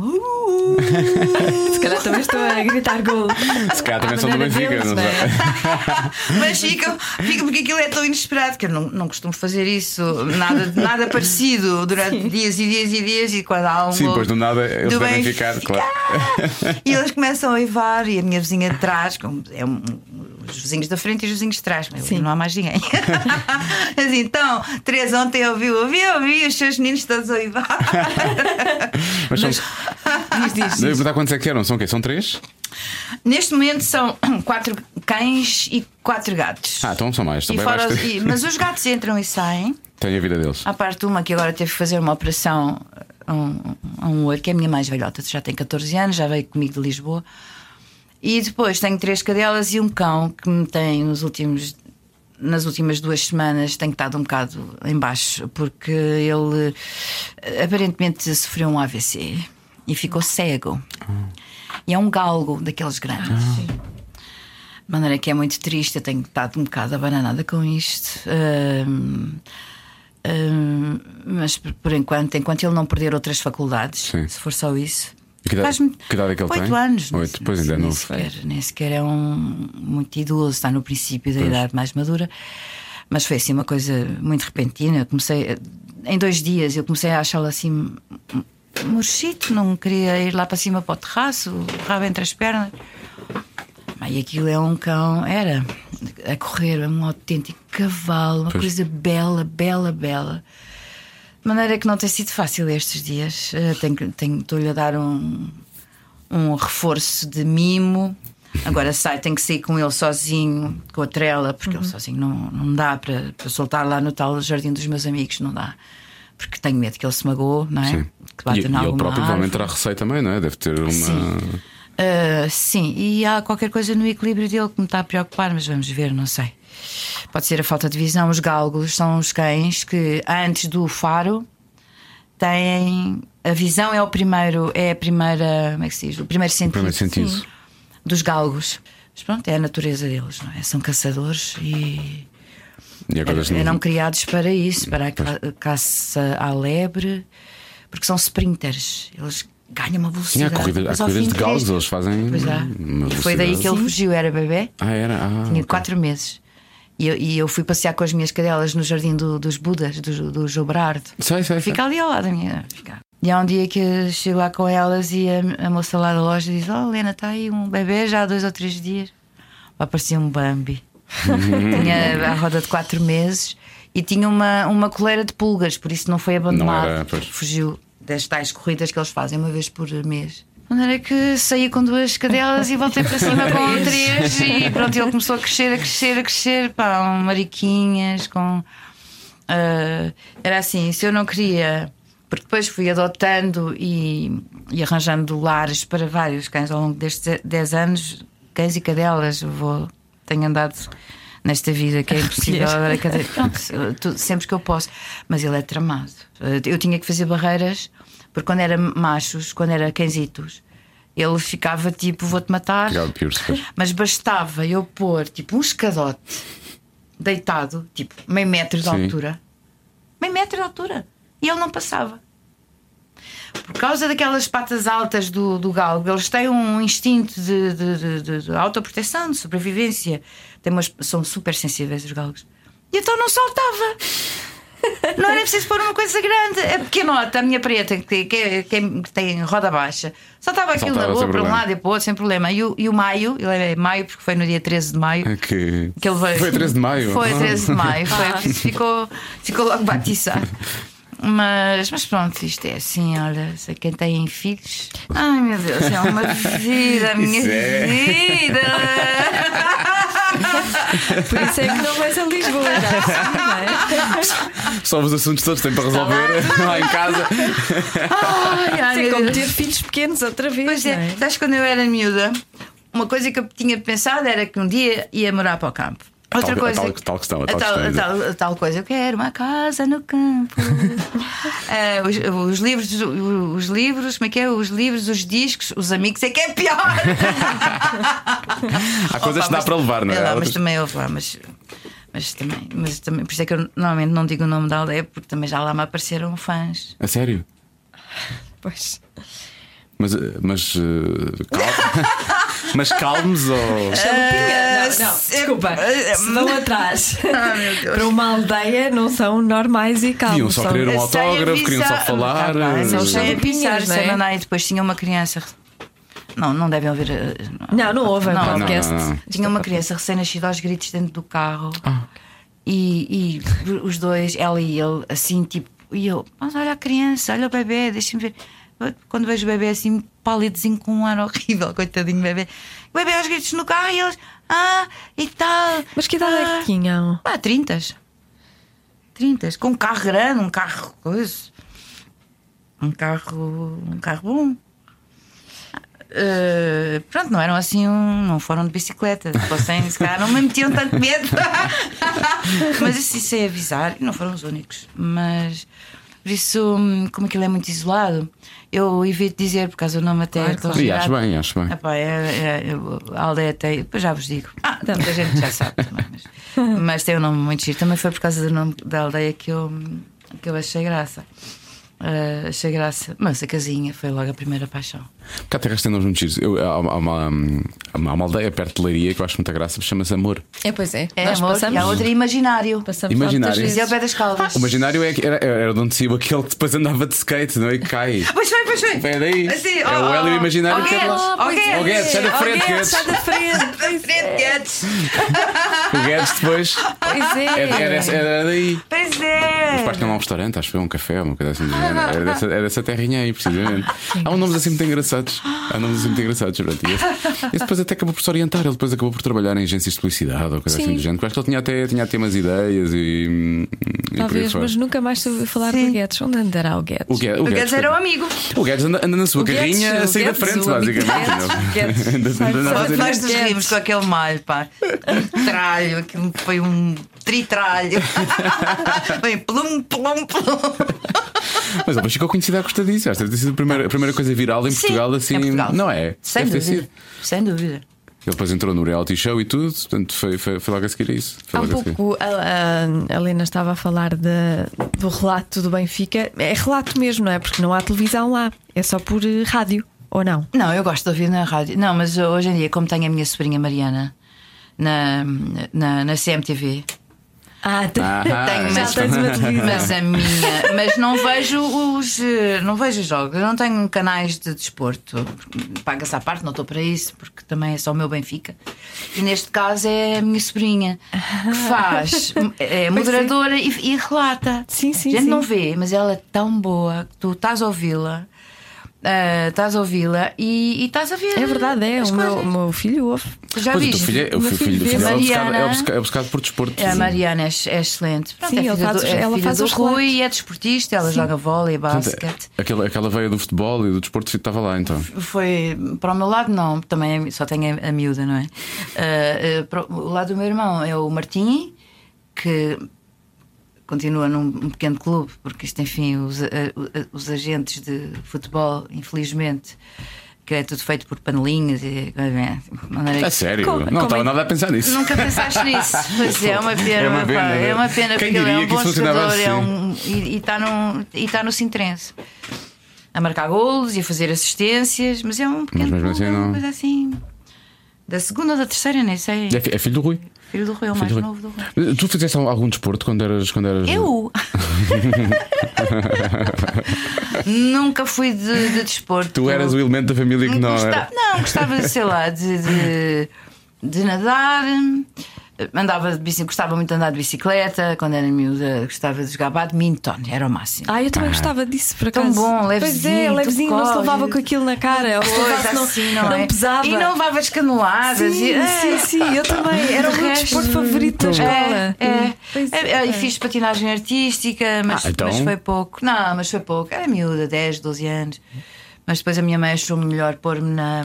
Se calhar também estou a gritar gol. Se calhar também são do Benfica, deles, não é? sei. Mas ficam, ficam porque aquilo é tão inesperado que eu não, não costumo fazer isso, nada, nada parecido durante dias e dias e dias. E quando há um. Sim, pois do nada eles do devem Benfica, ficar, claro. E eles começam a uivar e a minha vizinha de trás, como é um- os vizinhos da frente e os vizinhos de trás, mas não há mais ninguém. assim, então, Teresa ontem ouviu, ouviu, ouviu os seus meninos todos a uivar. Mas são. Diz, diz, diz. Mas há quantos é que eram? São o quê? São três? Neste momento são quatro cães e quatro gatos. Ah, então são mais. São os- e- mas os gatos entram e saem. Tem a vida deles. À parte de uma que agora teve que fazer uma operação a um, a um olho, que é a minha mais velhota, já tem 14 anos, já veio comigo de Lisboa. E depois tenho três cadelas e um cão que me tem nos últimos. Nas últimas duas semanas tenho estado um bocado em baixo porque ele eh, aparentemente sofreu um AVC e ficou cego. E é um galgo daqueles grandes. De maneira que é muito triste, eu tenho estado um bocado abananada com isto. Mas por, por enquanto, enquanto ele não perder outras faculdades, Sim. se for só isso. Que idade- que idade é que ele oito tem? anos. Nem- pois ainda é novo. Sequer, nem sequer é um muito idoso, está no princípio da idade mais madura. Mas foi assim uma coisa muito repentina. Eu comecei em dois dias, eu comecei a achá-lo assim murchito, não queria ir lá para cima para o terraço, o rabo entre as pernas. E aquilo é um cão, era a correr, é um autêntico cavalo, uma Pois. coisa bela, bela, bela. De maneira que não tem sido fácil estes dias. Eh, estou-lhe a dar um, um reforço de mimo. Agora sai, tenho que sair com ele sozinho, com a trela, porque ele sozinho não, não dá para, para soltar lá no tal jardim dos meus amigos, não dá. Porque tenho medo que ele se magoe, não é? Sim. Que bata E, e em ele próprio provavelmente terá receio também, não é? Deve ter uma. Sim. Ah, sim, e há qualquer coisa no equilíbrio dele que me está a preocupar, mas vamos ver, não sei. Pode ser a falta de visão. Os galgos são os cães que antes do faro têm. A visão é o primeiro, é a primeira. Como é que se diz? O primeiro sentido, Primeiro sentido. Sim, dos galgos. Mas pronto, é a natureza deles, não é? São caçadores e E eram criados para isso, para a ca- caça à lebre, porque são sprinters. Eles ganham uma Sim, há velocidade. corridas, há Mas ao corridas de galos, resto- eles fazem. Pois é. E foi daí que ele fugiu, era bebê, Ah, era? Ah, tinha ok. quatro meses. E eu, e eu fui passear com as minhas cadelas no jardim do- dos Budas, do, do. Sei, sei, sei. Fica ali ao lado da minha. Fica. E há um dia que chego lá com elas e a, a moça lá da loja diz: Oh, Helena, está aí um bebê já há dois ou três dias. Lá parecia um Bambi. tinha a roda de quatro meses e tinha uma, uma coleira de pulgas, por isso não foi abandonado. era, pois. Fugiu das tais corridas que eles fazem uma vez por mês. De maneira que saí com duas cadelas e voltei para cima com três e pronto, ele começou a crescer, a crescer, a crescer, pá, um mariquinhas, com. ah, era assim, se eu não queria. Porque depois fui adotando e, e arranjando lares para vários cães ao longo destes 10 anos, cães e cadelas. Vou, tenho andado nesta vida que é impossível. agora cada- pronto, sempre que eu posso. Mas ele é tramado. Eu tinha que fazer barreiras, porque quando era machos, quando era cãezitos, ele ficava tipo: vou-te matar. Mas bastava eu pôr tipo um escadote deitado, tipo meio metro de Sim. altura, meio metro de altura, e ele não passava. Por causa daquelas patas altas do, do galgo, eles têm um instinto de, de, de, de- de autoproteção, de sobrevivência. Tem umas, são super sensíveis os galgos. E então não saltava. Não era preciso pôr uma coisa grande. É pequenota, a minha preta, que, que, que, tem roda baixa. Saltava aquilo na rua para um lado e para o outro sem problema. E o, e o maio, ele é maio porque foi no dia 13 de maio. Que... Que ele veio. Foi 13 de maio. Foi 13 de maio. Foi, isso ficou, ficou logo batizado. Mas, mas pronto, isto é assim, olha, sei quem tem filhos. Ai meu Deus, é uma vida, a minha Isso é. vida. Por isso é que não vais a Lisboa. não é? Só os assuntos todos têm para resolver lá em casa. Ai, ai, é como ter filhos pequenos outra vez. Pois é, é? sabes quando eu era miúda, uma coisa que eu tinha pensado era que um dia ia morar para o campo. Outra Tal- a coisa. tal- tal questão, a a tal tal, questão, a tal- a tal coisa. Eu quero uma casa no campo. Eh, os, os livros, os livros, como é que é? Os livros, os discos, os amigos, é que é pior. Há coisas Opa, que dá mas- para levar, não é? lá, Há mas outras- também houve lá, mas. Mas também, mas também, por isso é que eu normalmente não digo o nome da aldeia, porque também já lá me apareceram fãs. A sério? Pois. Mas, eh, mas, eh, cal- mas calmos ou. Chalupinha. Não, não, desculpa. Se vão atrás para uma aldeia, não são normais e calmos. Queriam só são- querer um autógrafo, queriam só falar. Tá São avisar, não é? E depois tinha uma criança. Não, não devem ouvir. eh, Não, não houve Não, não, podcast. não, não. Tinha uma criança recém-nascida aos gritos dentro do carro. E, e os dois, ela e ele, assim, tipo, e eu, mas olha a criança, olha o bebê, deixa-me ver. Quando vejo o bebê assim, pálidozinho com um ar horrível, coitadinho do bebê. O bebê aos gritos no carro e eles, ah, e tal. Mas que idade é ah. que tinham? Ah, 30. 30. Com um carro grande, um carro coisa. Um carro. Um carro bom. Eh, pronto, não eram assim, um, não foram de bicicleta. Se fossem, se calhar não me metiam tanto medo. Mas assim, sei avisar, e não foram os únicos. Mas por isso, hum, como aquilo é muito isolado, eu evito dizer, por causa do nome até. Claro. E acho bem, acho bem. É, é- é- a aldeia tem. Depois já vos digo. Ah, muita gente já sabe também. Mas, mas tem um nome muito giro. Também foi por causa do nome da aldeia que eu, que eu achei graça. Ah, achei graça. Mas a casinha foi logo a primeira paixão. Cá terras tem nomes muito giros. Eu- Há uma, há uma, há uma aldeia perto de Leiria que eu acho muita graça, chama-se Amor. É, pois é. É Nós amor, passamos, e a outra é imaginário. passamos Imaginário. E é o vezes. pé das caldas. O imaginário é era, era de onde saiu aquele que depois andava de skate, não é? E cai. Pois foi, pois foi. É daí. Assim, é oh, o Hélio oh, imaginário oh, que é lá. oh, Guedes. Oh, Guedes, sai da Oh, frente, Guedes, sai da frente. Guedes. O Guedes depois. Pois é. Era, era, era daí. Pois é. Os pais tinham lá um restaurante, acho que foi um café, uma coisa assim. Era dessa, terrinha aí, precisamente. Há uns nomes assim muito engraçados. Há nomes assim muito engraçados. Pronto, e esse, esse depois até acabou por se orientar. Ele depois acabou por trabalhar em agências de publicidade ou coisa Sim. assim do género. Acho que ele tinha até, tinha até umas ideias e. e Talvez, fora. mas nunca mais soube falar Sim. do Guedes. Onde andará o Guedes? O Guedes, O Guedes era um amigo. O Guedes anda, anda na sua O Guedes, carrinha a o sair da Guedes, frente, o amigo basicamente. Guedes? Guedes. Nós nos Guedes. rimos com aquele malho, pá. Um tralho, aquilo foi um tritralho. Bem, plum, plum, plum. Mas depois ficou conhecido à custa disso. Deve ter sido a primeira, a primeira coisa viral em Sim, Portugal, assim. em Portugal. Não é? Sem Deve ter dúvida. sido. Sem dúvida. Ele depois entrou no reality show e tudo, portanto foi, foi, foi logo a seguir a isso. Foi Há um pouco a, a, a Helena estava a falar de- do relato do Benfica. É relato mesmo, não é? Porque não há televisão lá. É só por eh, rádio, ou não? Não, eu gosto de ouvir na rádio. Não, mas hoje em dia, como tenho a minha sobrinha Mariana na, na, na CMTV, Ah, tem, Ah, tenho mas, tens uma televisão. mas a minha, mas não vejo os eh, não vejo os jogos, eu não tenho canais de desporto, paga-se à parte, não estou para isso, porque também é só o meu Benfica. E neste caso é a minha sobrinha que faz, é moderadora e, e relata. Sim, sim, A gente sim. não vê, mas ela é tão boa que tu estás a ouvi-la. Eh, estás a ouvi-la e, e estás a ver. É verdade, é. O meu, meu filho ouve. Já Pois o viste? teu filho, é- o meu filho, filho do vê filho é, Mariana. é, obcecado, é obcecado por desporto. A Mariana é, é excelente. Pronto, Sim, é filha faz do, é ela filha faz do Rui e é desportista, ela joga vôlei, Portanto, basquete. aquela, aquela veia do futebol e do desporto estava lá então. Foi para o meu lado, não, também é- só tenho a, a miúda, não é? Ah, ah, para o lado do meu irmão é o Martim, que continua num um pequeno clube, porque isto, enfim, os, a- a- os agentes de futebol, infelizmente, que é tudo feito por panelinhas e. é, maneira É que- sério, Como- não estava é- nada a pensar nisso. Nunca pensaste nisso? Pois é, é uma pena. É uma pena, né? é uma pena Quem porque ele é um bom jogador é assim? um, e está no, e tá no Sintrense. A marcar golos e a fazer assistências, mas é um pequeno mesmo clube, assim é uma não- coisa assim. Da segunda ou da terceira, nem sei. É, é filho do Rui. Filho do Rui, é o mais Filho do novo do Rui. Tu fizeste algum desporto quando eras. Quando eras... Eu? Nunca fui de, de desporto. Tu eras o elemento da família que não Gosta- era. Não, gostava, sei lá, de, de, de nadar. Andava de bicicleta, gostava muito de andar de bicicleta. Quando era miúda, gostava de jogar badminton, era o máximo. Ah, eu também gostava disso, por Tão acaso. bom, Pois levezinho, é, tu levezinho, não se levava com aquilo na cara. Ou se não, assim, não, não é? pesava. E não levava escanuladas. Sim, e, é. sim, sim, eu também. Era o meu desporto favorito da escola. É, é. Pois É, é, E fiz patinagem artística, mas, Ah, então? mas foi pouco. Não, mas foi pouco. Era miúda, 10, 12 anos. Mas depois a minha mãe achou melhor pôr-me na,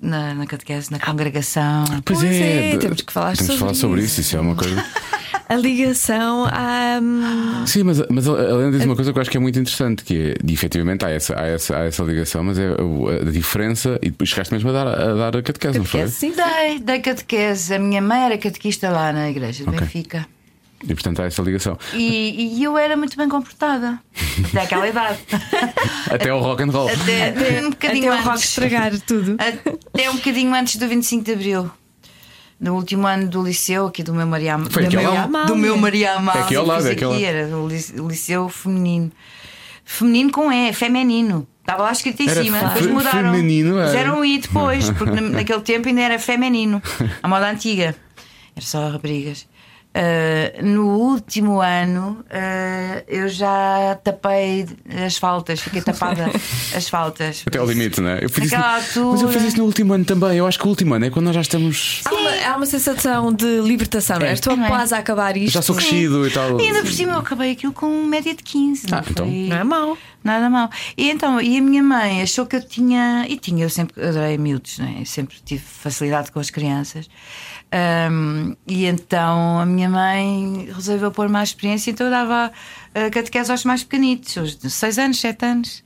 na, na, catequese, na congregação. Pois, Pois é, é, temos que falar temos que sobre falar sobre isso. isso. É uma coisa. A ligação à. hum, Sim, mas, mas a Helena diz uma coisa que eu acho que é muito interessante, que é, efetivamente há essa, há, essa, há essa ligação, mas é a, diferença, e depois chegaste mesmo a dar a, dar a catequese, não foi? Catequese, sim. Dei, dei catequese. A minha mãe era catequista lá na igreja de Ok. Benfica. E portanto há essa ligação. E, e eu era muito bem comportada. Até aquela idade. Até ao rock and roll. Até, até um bocadinho Até o rock antes. estragar tudo. Até um bocadinho antes do 25 de Abril. No último ano do liceu, aqui do meu Maria Foi do aqui ao meu, lado? do meu Maria Amália. É aqui ao lado, é aqui ao aqui, lado. era o lic- o liceu feminino. Feminino com E, feminino. Estava lá escrito em Era cima. Depois mudaram. feminino, era. Fizeram um I depois, porque na- naquele tempo ainda era feminino. A moda antiga. Era só raparigas. Ah, no último ano ah, eu já tapei as faltas, fiquei tapada as faltas. Até ao limite, não é? Eu fiz isso, Naquela mas eu altura- fiz isso no último ano também. Eu acho que o último ano é quando nós já estamos. Há uma, há uma sensação de libertação, não é? Estou Também. quase a acabar isto. Já sou crescido e tal. E ainda por cima eu acabei aquilo com média de 15. Não Ah, então. foi Não é mau. Nada mal. E então, e a minha mãe achou que eu tinha. E tinha, eu sempre adorei miúdos, né? Eu sempre tive facilidade com as crianças. Ahm, e então a minha mãe resolveu pôr mais experiência, então eu dava a catequese aos mais pequenitos, aos de 6 anos, 7 anos.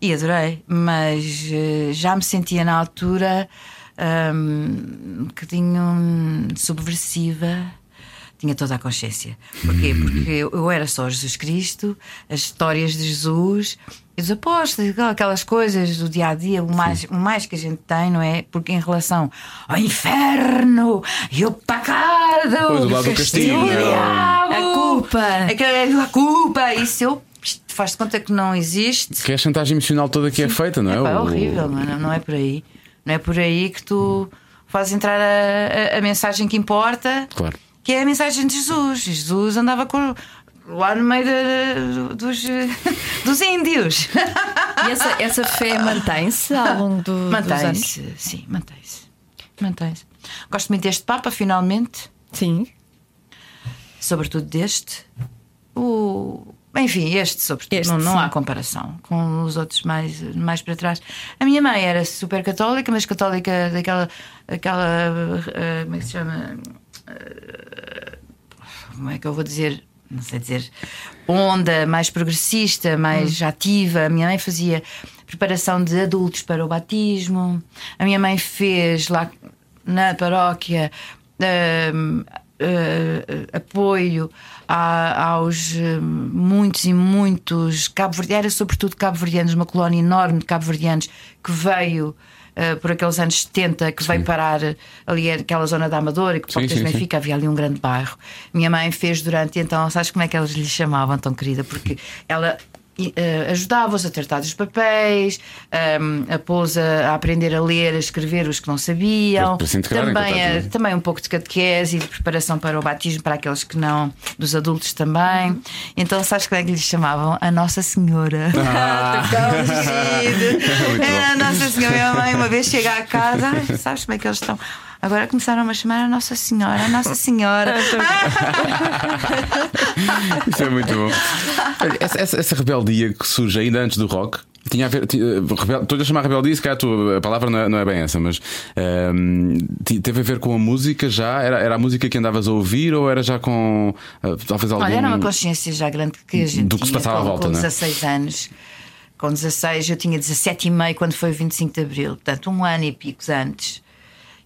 E adorei, mas eh, já me sentia na altura ahm, um bocadinho subversiva tinha toda a consciência. Porquê? Porque eu eu era só Jesus Cristo, as histórias de Jesus e dos apóstolos, aquelas coisas do dia a dia, o mais, o mais que a gente tem, não é? Porque em relação ao inferno e o pecado, Pois, o lado do castigo, o não é? diabo, A culpa. aquela- a culpa, isso eu faz de conta que não existe. Que é a chantagem emocional toda que é feita, não é? É O- horrível, não é? não é por aí. Não é por aí que tu fazes entrar a, a- a mensagem que importa, Claro. que é a mensagem de Jesus. Jesus andava com- lá no meio de- dos, dos índios. E essa, essa fé mantém-se ao longo do, dos anos? Mantém-se, sim, mantém-se. Mantém-se. Gosto muito deste Papa, finalmente, Sim. sobretudo deste. O... Enfim, este, sobretudo, Este, não, não há comparação com os outros mais, mais para trás. A minha mãe era super católica, mas católica daquela. Aquela, eh, como é que se chama? Eh, como é que eu vou dizer? Não sei dizer. Onda, mais progressista, mais Hum. ativa. A minha mãe fazia preparação de adultos para o batismo. A minha mãe fez lá na paróquia. hum, eh, apoio a- aos eh, muitos e muitos cabo-verdianos, era sobretudo cabo-verdianos, uma colónia enorme de cabo-verdianos que veio eh, por aqueles anos 70, que veio parar ali aquela zona da Amadora e que Sim, Portas sim, sim. Benfica havia ali um grande bairro. Minha mãe fez durante, então, sabes como é que eles lhe chamavam, tão querida? Porque ela eh, ajudava-os a tratar dos papéis, ehm, a pôs a, a aprender a ler, a escrever os que não sabiam, Para- para também, a- é? também um pouco de catequese e de preparação para o batismo para aqueles que não, dos adultos também. Então, sabes como é que lhes chamavam? A Nossa Senhora. Ah. É, a. Nossa Senhora. Uma vez chega à casa, "Ai, sabes como é que eles estão? Agora começaram a chamar a Nossa Senhora, a Nossa Senhora. Isso é muito bom. Essa, essa- essa rebeldia que surge ainda antes do rock. Tinha a ver, ti- eh, rebel- estou-lhe a chamar rebeldia, se calhar a, tua- a palavra não é, não é bem essa, mas ehm, ti- teve a ver com a música já? Era, era a música que andavas a ouvir ou era já com eh, talvez algum. Olha, era uma consciência já grande que a gente Do que se tinha passava à com, volta, com não é? 16 anos. Com 16, eu tinha 17 e meio quando foi o 25 de Abril, portanto, um ano e picos antes.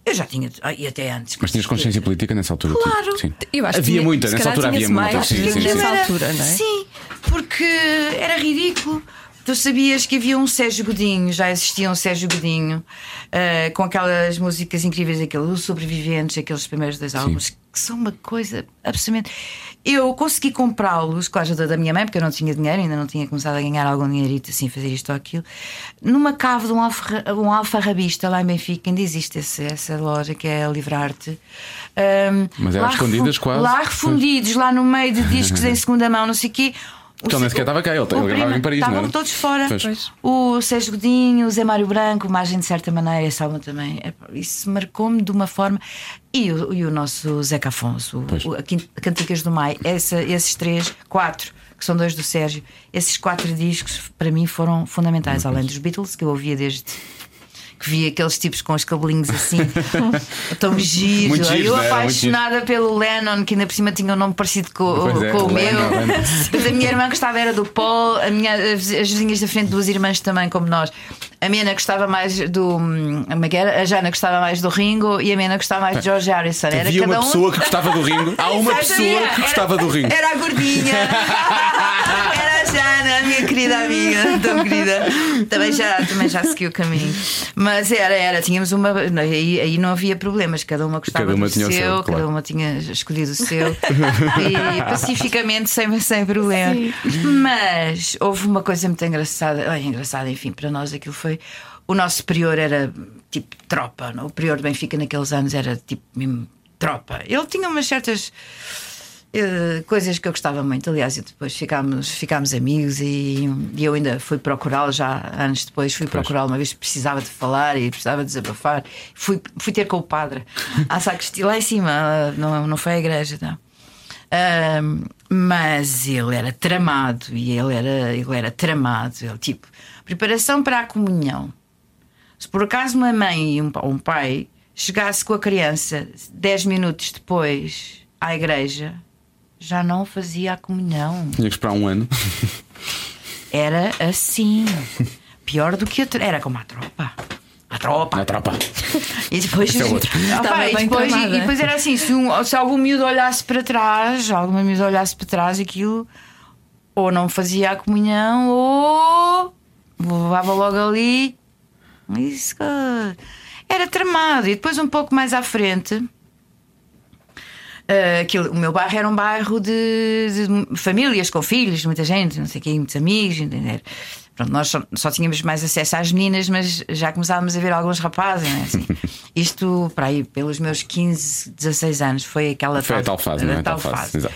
Eu já tinha, ah, e até antes. Mas tinhas consciência política nessa altura? tu? Claro. Sim. Eu acho havia muita, nessa altura havia tinha-se muita. mais Sim, sim, nessa sim. Era- altura, não é? Sim, porque era ridículo Tu sabias que havia um Sérgio Godinho, já existia um Sérgio Godinho, uh, com aquelas músicas incríveis, aqueles sobreviventes, aqueles primeiros dois álbuns, que são uma coisa absolutamente. Eu consegui comprá-los com a ajuda da minha mãe, porque eu não tinha dinheiro, ainda não tinha começado a ganhar algum dinheirito assim, fazer isto ou aquilo, numa cave de um, alfa, um alfarrabista lá em Benfica, ainda existe esse, essa loja que é a Livrarte. Um, Mas eram escondidas quase. Lá refundidos, lá no meio de discos em segunda mão, não sei o quê. Porque ele nem sequer estava cá, ele, gravava em Paris, Estavam era? todos fora. Pois. O Sérgio Godinho, o Zé Mário Branco, o Margem de certa maneira, esse álbum também. É, Isso marcou-me de uma forma. E o, e o nosso Zeca Afonso, o, a Cantigas do Mai, essa- esses três, quatro, que são dois do Sérgio, esses quatro discos para mim foram fundamentais, além dos Beatles, que eu ouvia desde. Que via aqueles tipos com os cabelinhos assim, tão giros. Muito giros, eu é? Muito apaixonada pelo Lennon, que ainda por cima tinha um nome parecido com, Pois é, com o meu. Lennon, Lennon. Mas a minha irmã gostava era do Paul, a minha, as, as vizinhas da frente, duas irmãs também, como nós. A Mena gostava mais do. é era? A Jana gostava mais do Ringo e a Mena gostava mais de George Harrison. Era Havia cada uma um. pessoa que gostava do Ringo. Há uma pessoa que gostava do Ringo. Era a gordinha. Era a Jana, a minha querida amiga, tão querida. Também já, também já seguiu o caminho. Mas era, era, tínhamos uma. Aí, aí não havia problemas, cada uma gostava Cada uma do tinha o seu, seu, cada claro. uma tinha escolhido o seu. e pacificamente, sem, sem problema. Mas houve uma coisa muito engraçada. Ai, engraçada, enfim, para nós aquilo foi. O nosso prior era tipo tropa. não? O prior de Benfica naqueles anos era tipo mesmo tropa. Ele tinha umas certas eh, coisas que eu gostava muito. Aliás, e depois ficámos, ficámos amigos e, e eu ainda fui procurá-lo já anos depois. Fui procurá-lo uma vez que precisava de falar e precisava desabafar. Fui, fui ter com o padre à sacristia, lá em cima, não, não foi a igreja, não. Ahm, mas ele era tramado e ele era, ele era tramado. Ele, tipo, preparação para a comunhão. Se por acaso uma mãe e um, um pai chegasse com a criança 10 minutos depois à igreja, já não fazia a comunhão. Tinha que esperar um ano. Era assim. Pior do que a tro- Era como a tropa. A tropa. Na tropa. E depois, é. Ah, pá, e depois, e depois era assim: se, um- se algum miúdo olhasse para trás, alguma miúdo olhasse para trás, aquilo ou não fazia a comunhão ou levava logo ali. Isso era tramado. E depois, um pouco mais à frente. Uh, aquilo, o meu bairro era um bairro de, de famílias com filhos, muita gente, não sei quê, muitos amigos, entender? Pronto, nós só, só tínhamos mais acesso às meninas, mas já começávamos a ver alguns rapazes, não é? assim. Isto, para aí, pelos meus 15, 16 anos, foi aquela Foi a tal fase, não é? tal Tal fase, fase. exato.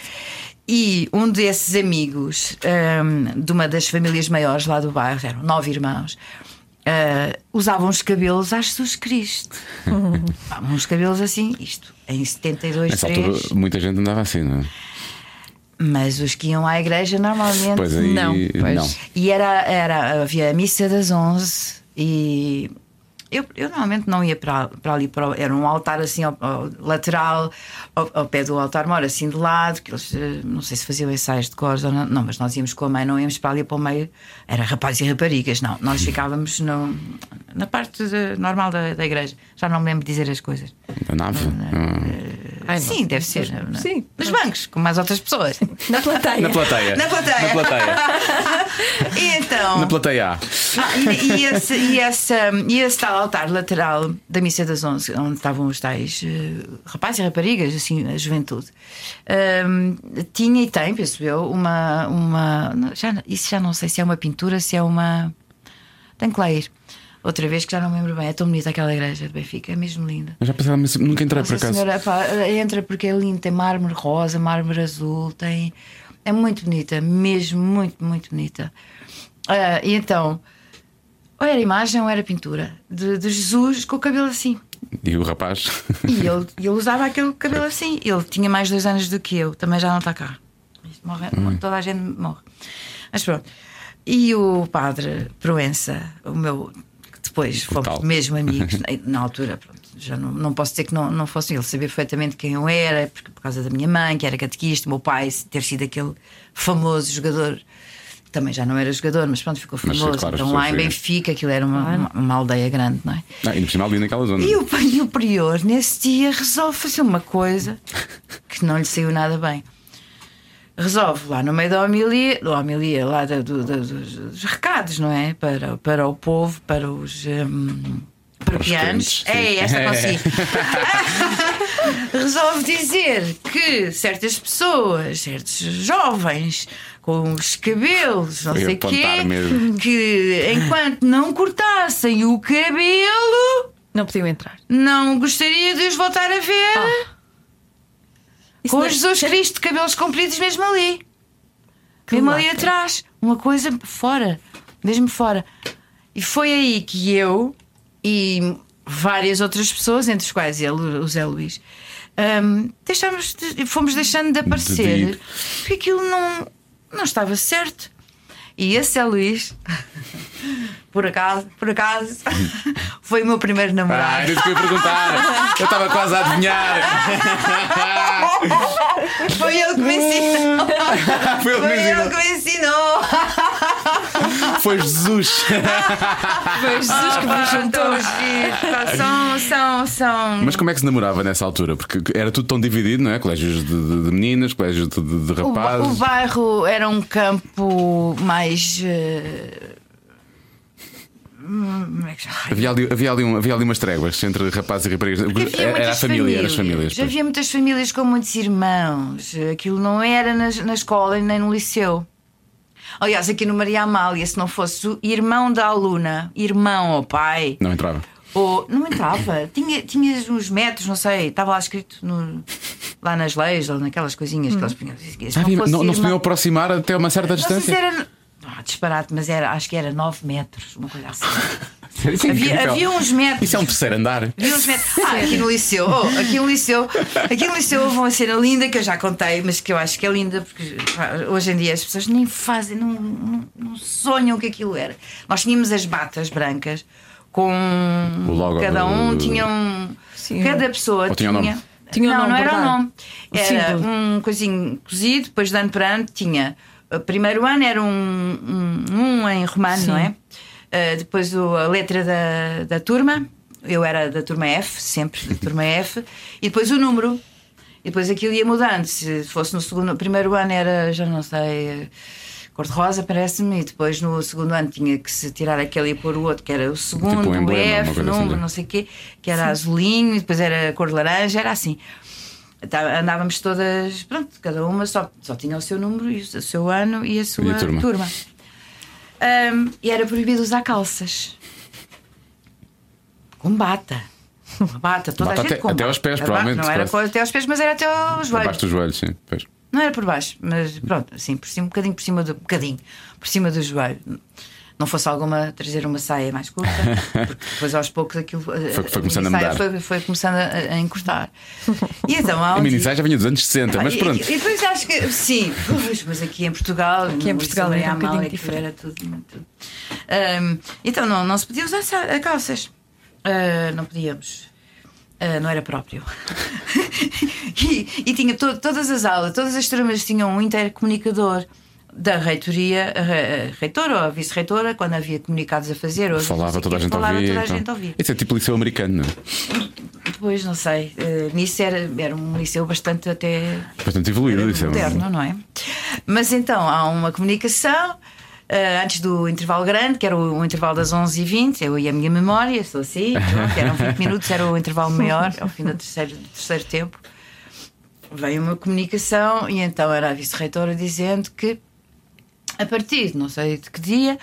E um desses amigos, hum, de uma das famílias maiores lá do bairro, eram nove irmãos, ah, usavam os cabelos a Jesus Cristo. Pá, uns cabelos assim, isto, em 72, Nessa 3. altura, muita gente andava assim, não é? Mas os que iam à igreja normalmente. Pois aí. Não, pois. não. E era, era, havia a missa das 11 e eu, eu normalmente não ia para, para ali, para, o- era um altar assim ao, ao lateral, ao, ao pé do altar mora assim de lado, que eles eh, não sei se faziam ensaios de cores ou não, não, mas nós íamos com a mãe, não íamos para ali para o meio, era rapazes e raparigas, não, nós ficávamos no, na parte de- normal da, da igreja, já não me lembro de dizer as coisas. Da nave. Ai, não. Sim, deve ser. não? Sim. Nos bancos, com mais outras pessoas. Na plateia. Na plateia. Na plateia. Na plateia. E então. Na plateia A. Ah, e, e esse, e, esse, e esse tal altar lateral da Missa das Onze, onde estavam os tais eh, rapazes e raparigas, assim, a juventude, ehm, tinha e tem, penso eu, uma. uma já, isso já não sei se é uma pintura, se é uma. Tem que lá ir. Outra vez que já não me lembro bem, é tão bonita aquela igreja de Benfica, é mesmo linda. Eu já pensava, mas nunca entrei por Nossa acaso. Senhora, pá, entra porque é lindo, tem mármore rosa, mármore azul, tem. É muito bonita, mesmo muito, muito bonita. Ah, e então, ou era imagem ou era pintura de, de Jesus com o cabelo assim. E o rapaz. E ele, ele usava aquele cabelo assim. Ele tinha mais dois anos do que eu, também já não está cá. Morre, Toda a gente morre. Mas pronto. E o padre Proença, o meu. que Depois fomos mesmo amigos, na altura, pronto, já não, não posso dizer que não, não fosse ele, saber perfeitamente quem eu era, porque, por causa da minha mãe, que era catequista, o meu pai ter sido aquele famoso jogador, também já não era jogador, mas pronto, ficou Mas, famoso. claro, as então lá em Benfica, aquilo era uma, uma, uma aldeia grande, não é? Ah, e no final ali naquela zona. E o, e o prior, nesse dia, resolve fazer uma coisa que não lhe saiu nada bem. resolve lá no meio da homilia, da homilia lá da- do- da- dos, dos recados, não é? Para, para o povo, para os. crentes, sim. É, esta consigo. Resolve dizer que certas pessoas, certos jovens com os cabelos, não sei apontar quê, mesmo. que enquanto não cortassem o cabelo, Não podiam entrar. não gostaria de os voltar a ver. Isso Com não- é- Jesus Cristo de cabelos compridos mesmo ali. Que mesmo ali atrás. Uma coisa fora. Mesmo fora. E foi aí que eu e várias outras pessoas, entre as quais ele, o Zé Luís, hum, deixámos de- fomos deixando de aparecer. ir. porque aquilo não, não estava certo. E esse Zé Luís, por acaso, por acaso, foi o meu primeiro Ah, namorado. era isso que eu ia perguntar. Eu estava quase a adivinhar. Foi ele que me ensinou. Foi ele que me ensinou. Me. Foi Jesus. Foi Jesus que vos juntou. São, são, são. Mas como é que se namorava nessa altura? Porque era tudo tão dividido, não é? Colégios de, de- de meninas, colégios de, de- de O, rapazes. o bairro era um campo mais. Como que chama? Havia ali, havia, ali um- havia ali umas tréguas entre rapazes e raparigas. Era, a família, era as famílias. Havia muitas famílias com muitos irmãos. Aquilo não era na, na escola nem no liceu. Aliás, aqui no Maria Amália, se não fosse o irmão da aluna, irmão ou pai, Não entrava. ou não entrava, tinha, tinhas uns metros, não sei, estava lá escrito no- lá nas leis ou naquelas coisinhas que eles punham. Se fosse não, não se podiam aproximar até uma certa Não sei se distância. era. Ah, disparate, mas era, acho que era 9 metros, uma coisa assim. Isso é havia, havia uns metros. Isso é um terceiro andar. Havia uns metros. Ah, aqui no liceu, oh, aqui no liceu, aqui no liceu houve uma cena linda que eu já contei, mas que eu acho que é linda porque hoje em dia as pessoas nem fazem, não, não, não sonham o que aquilo era. Nós tínhamos as batas brancas com cada um do- tinha um. Sim. cada pessoa Ou tinha o nome? Tinha não, nome não era o bordado. nome. Era um coisinho cozido, depois de ano para ano tinha. O primeiro ano era um, um, um em romano, Sim. não é? Uh, depois o- a letra da, da turma, eu era da turma F, sempre da turma F, e depois o número. E depois aquilo ia mudando. Se fosse no segundo, primeiro ano era, já não sei, cor-de-rosa, parece-me, e depois no segundo ano tinha que se tirar aquele e pôr o outro, que era o segundo, Tipo um o emblema, uma F, assim, número, já. não sei o quê, que era azulinho, e depois era cor de laranja, era assim. Tá- Andávamos todas, pronto, cada uma só, só tinha o seu número, e o seu ano e a sua E a turma. turma. Ahm, e era proibido usar calças. Com bata. Uma bata, toda Bata a gente até- com até aos pés, provavelmente, Não era quase. até aos pés, mas era até aos joelhos. Abaixo dos joelhos, sim. Pois. Não era por baixo, mas pronto, assim, por cima, um bocadinho por cima do, um bocadinho, por cima do joelho. Não fosse alguma trazer uma saia mais curta, porque depois aos poucos aquilo Foi- foi começando a saia mudar. Foi, foi começando a, a encurtar. E então há um A dia- minissaia já vinha dos anos 60, mas e- pronto. E, e depois acho que sim, pois, mas aqui em Portugal, Aqui em Portugal era um bocadinho aquilo era tudo. tudo. Ahm, então não, não se podia usar sa- calças. Ah, não podíamos. Ah, não era próprio. e, e tinha to- todas as aulas, todas as turmas tinham um intercomunicador da reitoria, a, re- a reitora ou a vice-reitora, quando havia comunicados a fazer. Ou Falava toda a gente falava ouvia. toda a então. gente ouvia. Isso é tipo liceu americano, não é? Depois, não sei, eh, nisso era, era um liceu bastante até Bastante evoluído. Isso é moderno, não é? Mas então há uma comunicação eh, antes do intervalo grande, que era o, o intervalo das 11h20. Eu e a minha memória, sou assim, pronto, eram 20 minutos, era o intervalo maior, ao fim do terceiro, do terceiro tempo. Veio uma comunicação e então era a vice-reitora dizendo que a partir de não sei de que dia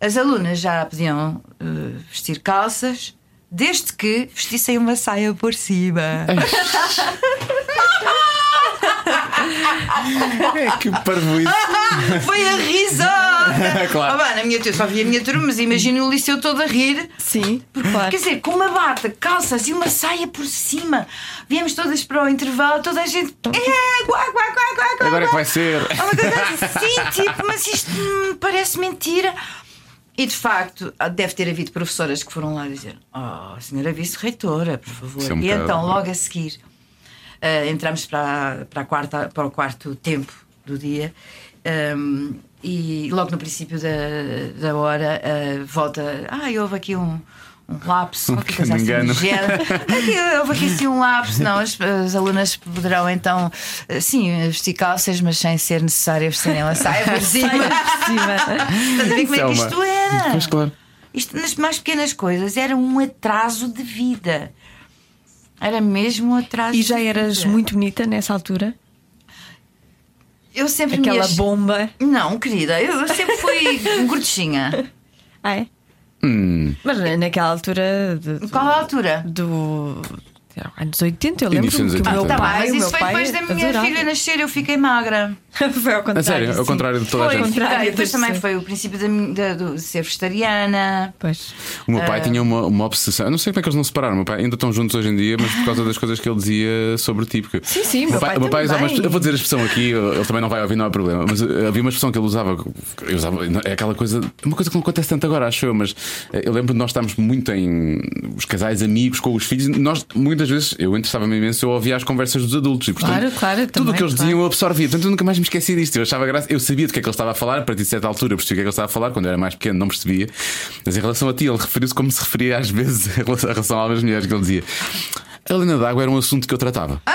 as alunas já podiam eh, vestir calças. Desde que vestissem uma saia por cima. É que parvoíce. Foi a risada! Claro. Ah, bem, na minha turma, só vi a minha turma, mas imagina o liceu todo a rir. Sim, claro. Quer dizer, com uma bata, calças e uma saia por cima. Viemos todas para o intervalo, toda a gente. É, guá, guá, guá, guá, guá, Agora é que guá." vai ser. É uma coisa assim, tipo, mas isto hum, parece mentira. E de facto, deve ter havido professoras que foram lá dizer: Oh, senhora vice-reitora, por favor. É um e bocado- então, logo a seguir, eh, entramos para, a- para, a quarta, para o quarto tempo do dia. hum, e logo no princípio da, da hora, eh, volta. Ah, houve aqui um, um lapso, qualquer coisa pequeno assim. engano. Aqui, houve aqui assim um lapso, não, as, as alunas poderão então, eh, sim, vestir calças, mas sem ser necessário vestirem uma saia por cima. por cima. Estás a ver como é que Selma. isto era? Pois claro. Isto nas mais pequenas coisas era um atraso de vida. Era mesmo atraso E já eras muito bonita nessa altura? Eu sempre me Aquela ach- bomba. Não, querida, eu sempre fui gordinha. Ah, é? Hum. Mas naquela altura de- Qual a altura? do. anos 80, eu lembro Início dos que o meu 80. Tá pai, mas o meu isso foi depois da minha adorava. filha nascer, eu fiquei magra. foi ao contrário. A sério, ao contrário de toda a Foi ao gente. contrário. Depois de também ser. foi o princípio da da- do- de ser vegetariana. Pois. O meu pai Ah. tinha uma, uma obsessão. Eu não sei como é que eles não se separaram. O meu pai ainda estão juntos hoje em dia, mas por causa das coisas que ele dizia sobre ti. Porque Sim, sim, meu pai o meu pai usava Eu vou dizer a expressão aqui, ele também não vai ouvir, não há problema. Mas eh, havia uma expressão que ele usava. Eu usava é aquela coisa. Uma coisa que não acontece tanto agora, acho eu, mas eh, eu lembro de nós estarmos muito em. Os casais amigos com os filhos. Nós, muitas vezes, eu interessava-me imenso, eu ouvia as conversas dos adultos. E, portanto, Claro, claro, Tudo o que eles claro. diziam eu absorvia. Portanto, eu nunca mais me esqueci disto. Eu achava graça. Eu sabia do que é que ele estava a falar, a partir de certa altura percebi o que é que ele estava a falar. Quando eu era mais pequeno, não percebia. Mas em relação a ti, ele referiu-se como se referia às vezes em relação- a algumas mulheres que ele dizia. A Helena d'Água era um assunto que eu tratava.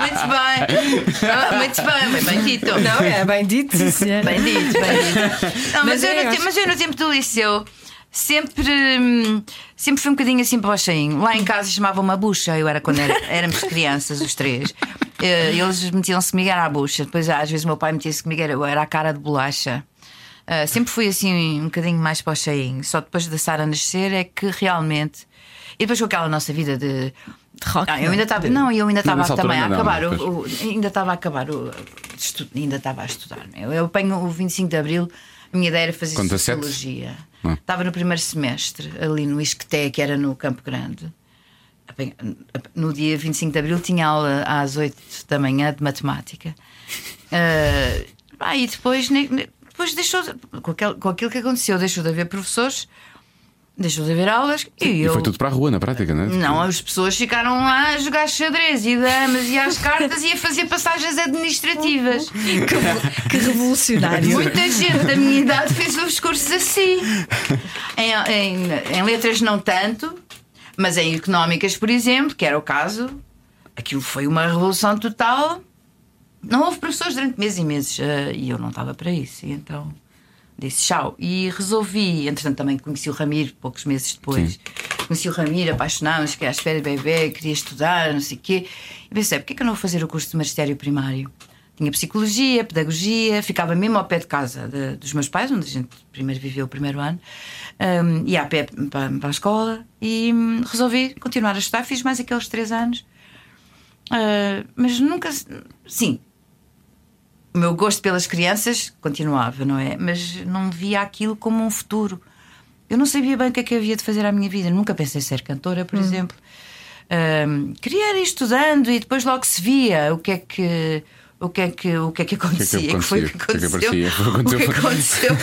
Muito bem. Ah, Muito bem, bem, bem dito. Não, é bem dito, sim, senhora. Bem dito, bem dito. Não, mas, Mas eu é, no, eu te- mas eu no tempo do liceu sempre, hum, sempre fui um bocadinho assim para o cheinho. Lá em casa chamavam-me a bucha, eu era quando era, éramos crianças, os três. Eh, Eles metiam-se comigo era a bucha. Depois, às vezes, o meu pai metia-se comigo, era, era a cara de bolacha. Ah, sempre fui assim um bocadinho mais para o cheinho. Só depois da Sara nascer é que realmente. E depois com aquela nossa vida de. De rock, Ah, eu não é? ainda estava. Não, eu ainda estava também a não, acabar. mas o- o- ainda estava a acabar. o- estu- ainda estava a estudar. Eu, eu apanho o 25 de Abril. A minha ideia era fazer 17? sociologia. Ah. Estava no primeiro semestre, ali no Isqueté, que era no Campo Grande. No dia 25 de Abril tinha aula às 8 da manhã de matemática. Ah, e depois, depois deixou de- com aquilo que aconteceu, deixou de haver professores, deixou de haver aulas e, E eu. foi tudo para a rua, na prática, não é? Não, as pessoas ficaram lá a jogar xadrez e damas e às cartas e a fazer passagens administrativas. Que, que revolucionário. Muita gente da minha idade fez os cursos assim. Em, em- em letras, não tanto, mas em económicas, por exemplo, que era o caso, aquilo foi uma revolução total. Não houve professores durante meses e meses eh, e eu não estava para isso. E então disse tchau. E resolvi, entretanto, também conheci o Ramiro poucos meses depois. Conheci o Ramiro, apaixonámos, que à espera de bebê, queria estudar, não sei o quê. E pensei, porquê que eu não vou fazer o curso de magistério primário? Tinha psicologia, pedagogia, ficava mesmo ao pé de casa de- dos meus pais, onde a gente primeiro viveu o primeiro ano, um, ia a pé para, para a escola e hum, resolvi continuar a estudar. Fiz mais aqueles três anos, Ah, mas nunca. Sim, o meu gosto pelas crianças continuava, não é? Mas não via aquilo como um futuro. Eu não sabia bem o que é que havia de fazer à minha vida. Nunca pensei em ser cantora, por exemplo. Ahm, queria ir estudando e depois logo se via o que é que. O que é que, o que, é que acontecia? acontecia? foi o que O que é que aconteceu? Foi o que que aconteceu. aconteceu?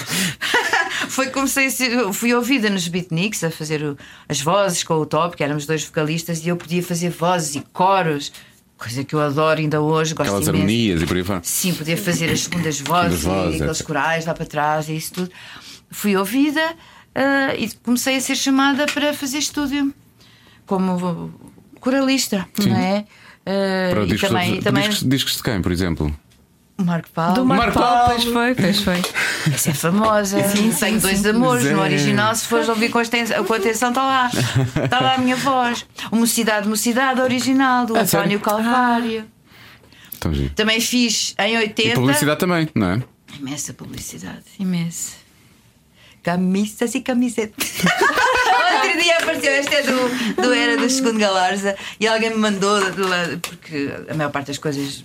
foi que comecei ser, fui ouvida nos beatniks a fazer o- as vozes com o top, que éramos dois vocalistas, e eu podia fazer vozes e coros, coisa que eu adoro ainda hoje, gosto Aquelas imenso. harmonias e por aí fora. Sim, podia fazer as segundas vozes, vozes, e aqueles etc. corais lá para trás e isso tudo. Fui ouvida ah, e comecei a ser chamada para fazer estúdio como coralista, não é? Ah, Para e discos, também, também discos, discos de quem, por exemplo? O Marco Paulo. Do Marco Marco Paulo, Paulo. pois foi, pois foi. Essa é famosa. Tenho dois amores. Pois No é. original, se fores ouvir com atenção, com atenção, está lá. Está lá a minha voz. O Mocidade, Mocidade original, do Ah, António sério? Calvário. Giro. Também fiz em E 80. publicidade também, não é? Imensa publicidade, imensa. Camisas e camisetas. Outro dia apareceu, este é do, do Era do Segundo Galarza, e alguém me mandou, porque a maior parte das coisas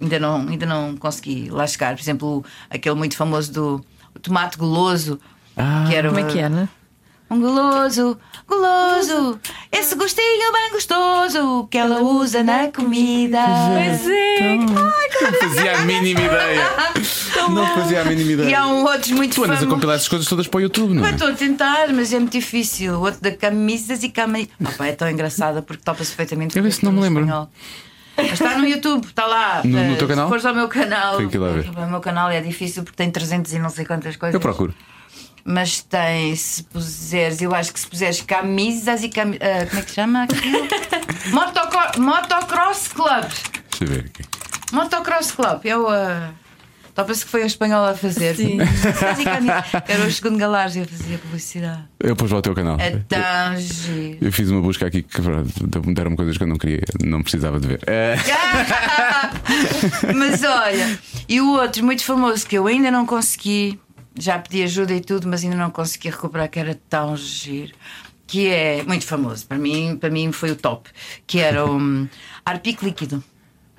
ainda não, ainda não consegui lá chegar. Por exemplo, aquele muito famoso do tomate goloso. Ah, que era Como é que é, né? Um goloso, goloso, esse gostinho bem gostoso que ela usa na comida. Pois é. Não fazia a mínima ideia. Não fazia a mínima ideia. E há um outro muito Tu andas a famoso. compilar essas coisas todas para o YouTube, não Eu é? estou a tentar, mas é muito difícil. O outro da camisas e camisas. Opa, é tão engraçada porque topa-se perfeitamente Eu esse não me lembro. espanhol. Mas está no YouTube, está lá. No- no Eh, teu canal? Se fores ao meu canal, Tenho que ir lá ver. o meu canal é difícil porque tem 300 e não sei quantas coisas. Eu procuro. Mas tem, se puseres, eu acho que se puseres camisas e cami ah, como é que se chama aquilo? Motocro- Motocross Club. Deixa eu ver aqui. Motocross Club. Eu. Uh, Talvez que foi a espanhola a fazer. Sim. Era o segundo Galares a fazer publicidade. Eu pus lá o teu canal. É tão giro. Eu fiz uma busca aqui que deram-me coisas que eu não queria, não precisava de ver. É, mas olha, e o outro muito famoso que eu ainda não consegui, já pedi ajuda e tudo, mas ainda não consegui recuperar, que era tão giro, que é muito famoso. Para mim, para mim foi o top, que era o um, Arpic líquido.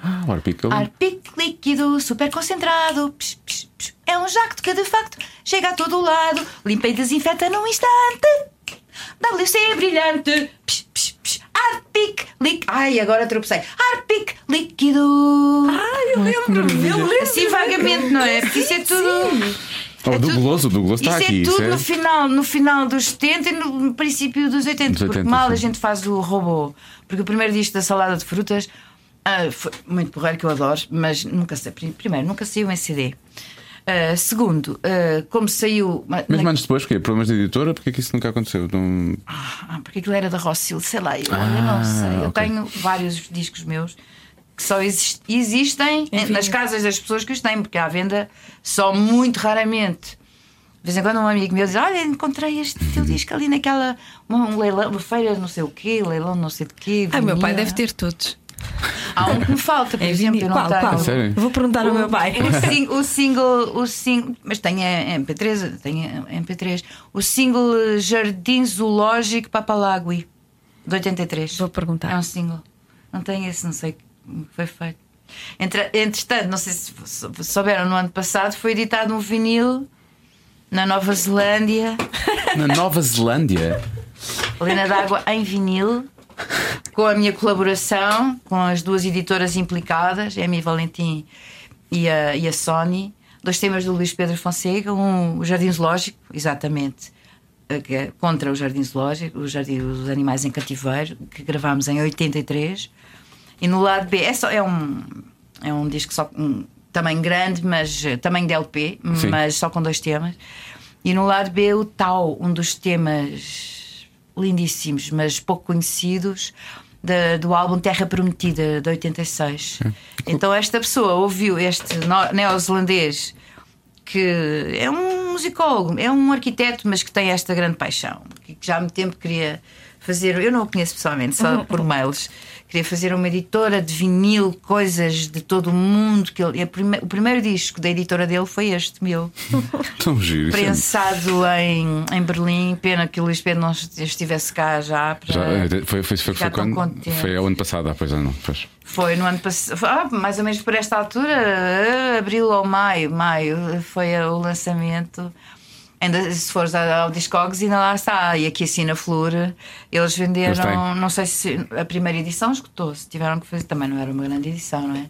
Ah, o Arpico. Arpic líquido, super concentrado. Psh, psh, psh. É um jacto que de facto chega a todo o lado, limpa e desinfeta num instante. WC brilhante. Psh, psh, psh. Arpic líquido. Ai, agora tropecei. Arpic líquido. Ai, eu lembro-me, eu lembro. Assim vagamente, não é? Porque isso é tudo. Oh, é do tudo- Gloso, do Gloso está Isso aqui. é tudo isso no, final, no final dos 70 e no princípio dos 80. Dos 80, porque mal a sim. gente faz o robô. Porque o primeiro disco da salada de frutas ah, foi muito porreiro que eu adoro, mas nunca sei. Primeiro, nunca saiu em CD. Ah, segundo, ah, como saiu. Mas na- anos depois, porque problemas de editora, porque é que isso nunca aconteceu? Não... Ah, porque aquilo era da Rossil, sei lá, eu, eu Ah, não sei. Eu ok. tenho vários discos meus que só exist- existem Enfim. nas casas das pessoas que os têm, porque à venda só muito raramente. De vez em quando um amigo meu diz: Olha, encontrei este teu Uhum. disco ali naquela uma, um leilão, uma feira não sei o quê, leilão não sei de quê. Ai, meu pai vinil." deve ter todos. Há um que me falta, por É exemplo, vinil. eu não Qual, tenho. qual? A sério? Vou perguntar ao meu pai. O, sing- o single, o sing, mas tem a MP3, tem a MP3. O single Jardim Zoológico Papalagui, de 83. Vou perguntar. É um single. Não tem esse, não sei como foi feito. Entre, entretanto, não sei se sou- souberam, no ano passado foi editado um vinil na Nova Zelândia, Na Nova Zelândia. Lena d'Água em vinil, com a minha colaboração com as duas editoras implicadas, Emi Valentim e a, e a Sony. Dois temas do Luís Pedro Fonseca, um o Jardim Zoológico, exatamente, eh, é contra o Jardim Zoológico, o Jardim dos Animais em Cativeiro, que gravámos em 83. E no lado B, é, só, é, um, é um disco só um tamanho grande, mas eh, tamanho de LP, Sim. mas só com dois temas. E no lado B, o Tal, um dos temas lindíssimos, mas pouco conhecidos, da- do álbum Terra Prometida, de 86. Então, esta pessoa ouviu este neozelandês que é um musicólogo, é um arquiteto, mas que tem esta grande paixão, que já há muito tempo queria fazer, eu não o conheço pessoalmente, só por mails, queria fazer uma editora de vinil, coisas de todo o mundo. Que ele, prime- o primeiro disco da editora dele foi este meu, Tão giro. é- prensado em, em Berlim. Pena que o Luís Pedro não estivesse cá já. Para, Já, é, foi, foi, foi, foi, quando? contente. Foi ao ano passado, ah, pois ah, não. Pois. Foi no ano passado, ah, mais ou menos por esta altura, eh, abril ou maio, maio foi o lançamento. Ainda se fores ao Discogs, ainda lá está. E aqui assim na Flor, eles venderam, não sei se a primeira edição esgotou-se, tiveram que fazer, também não era uma grande edição, não é?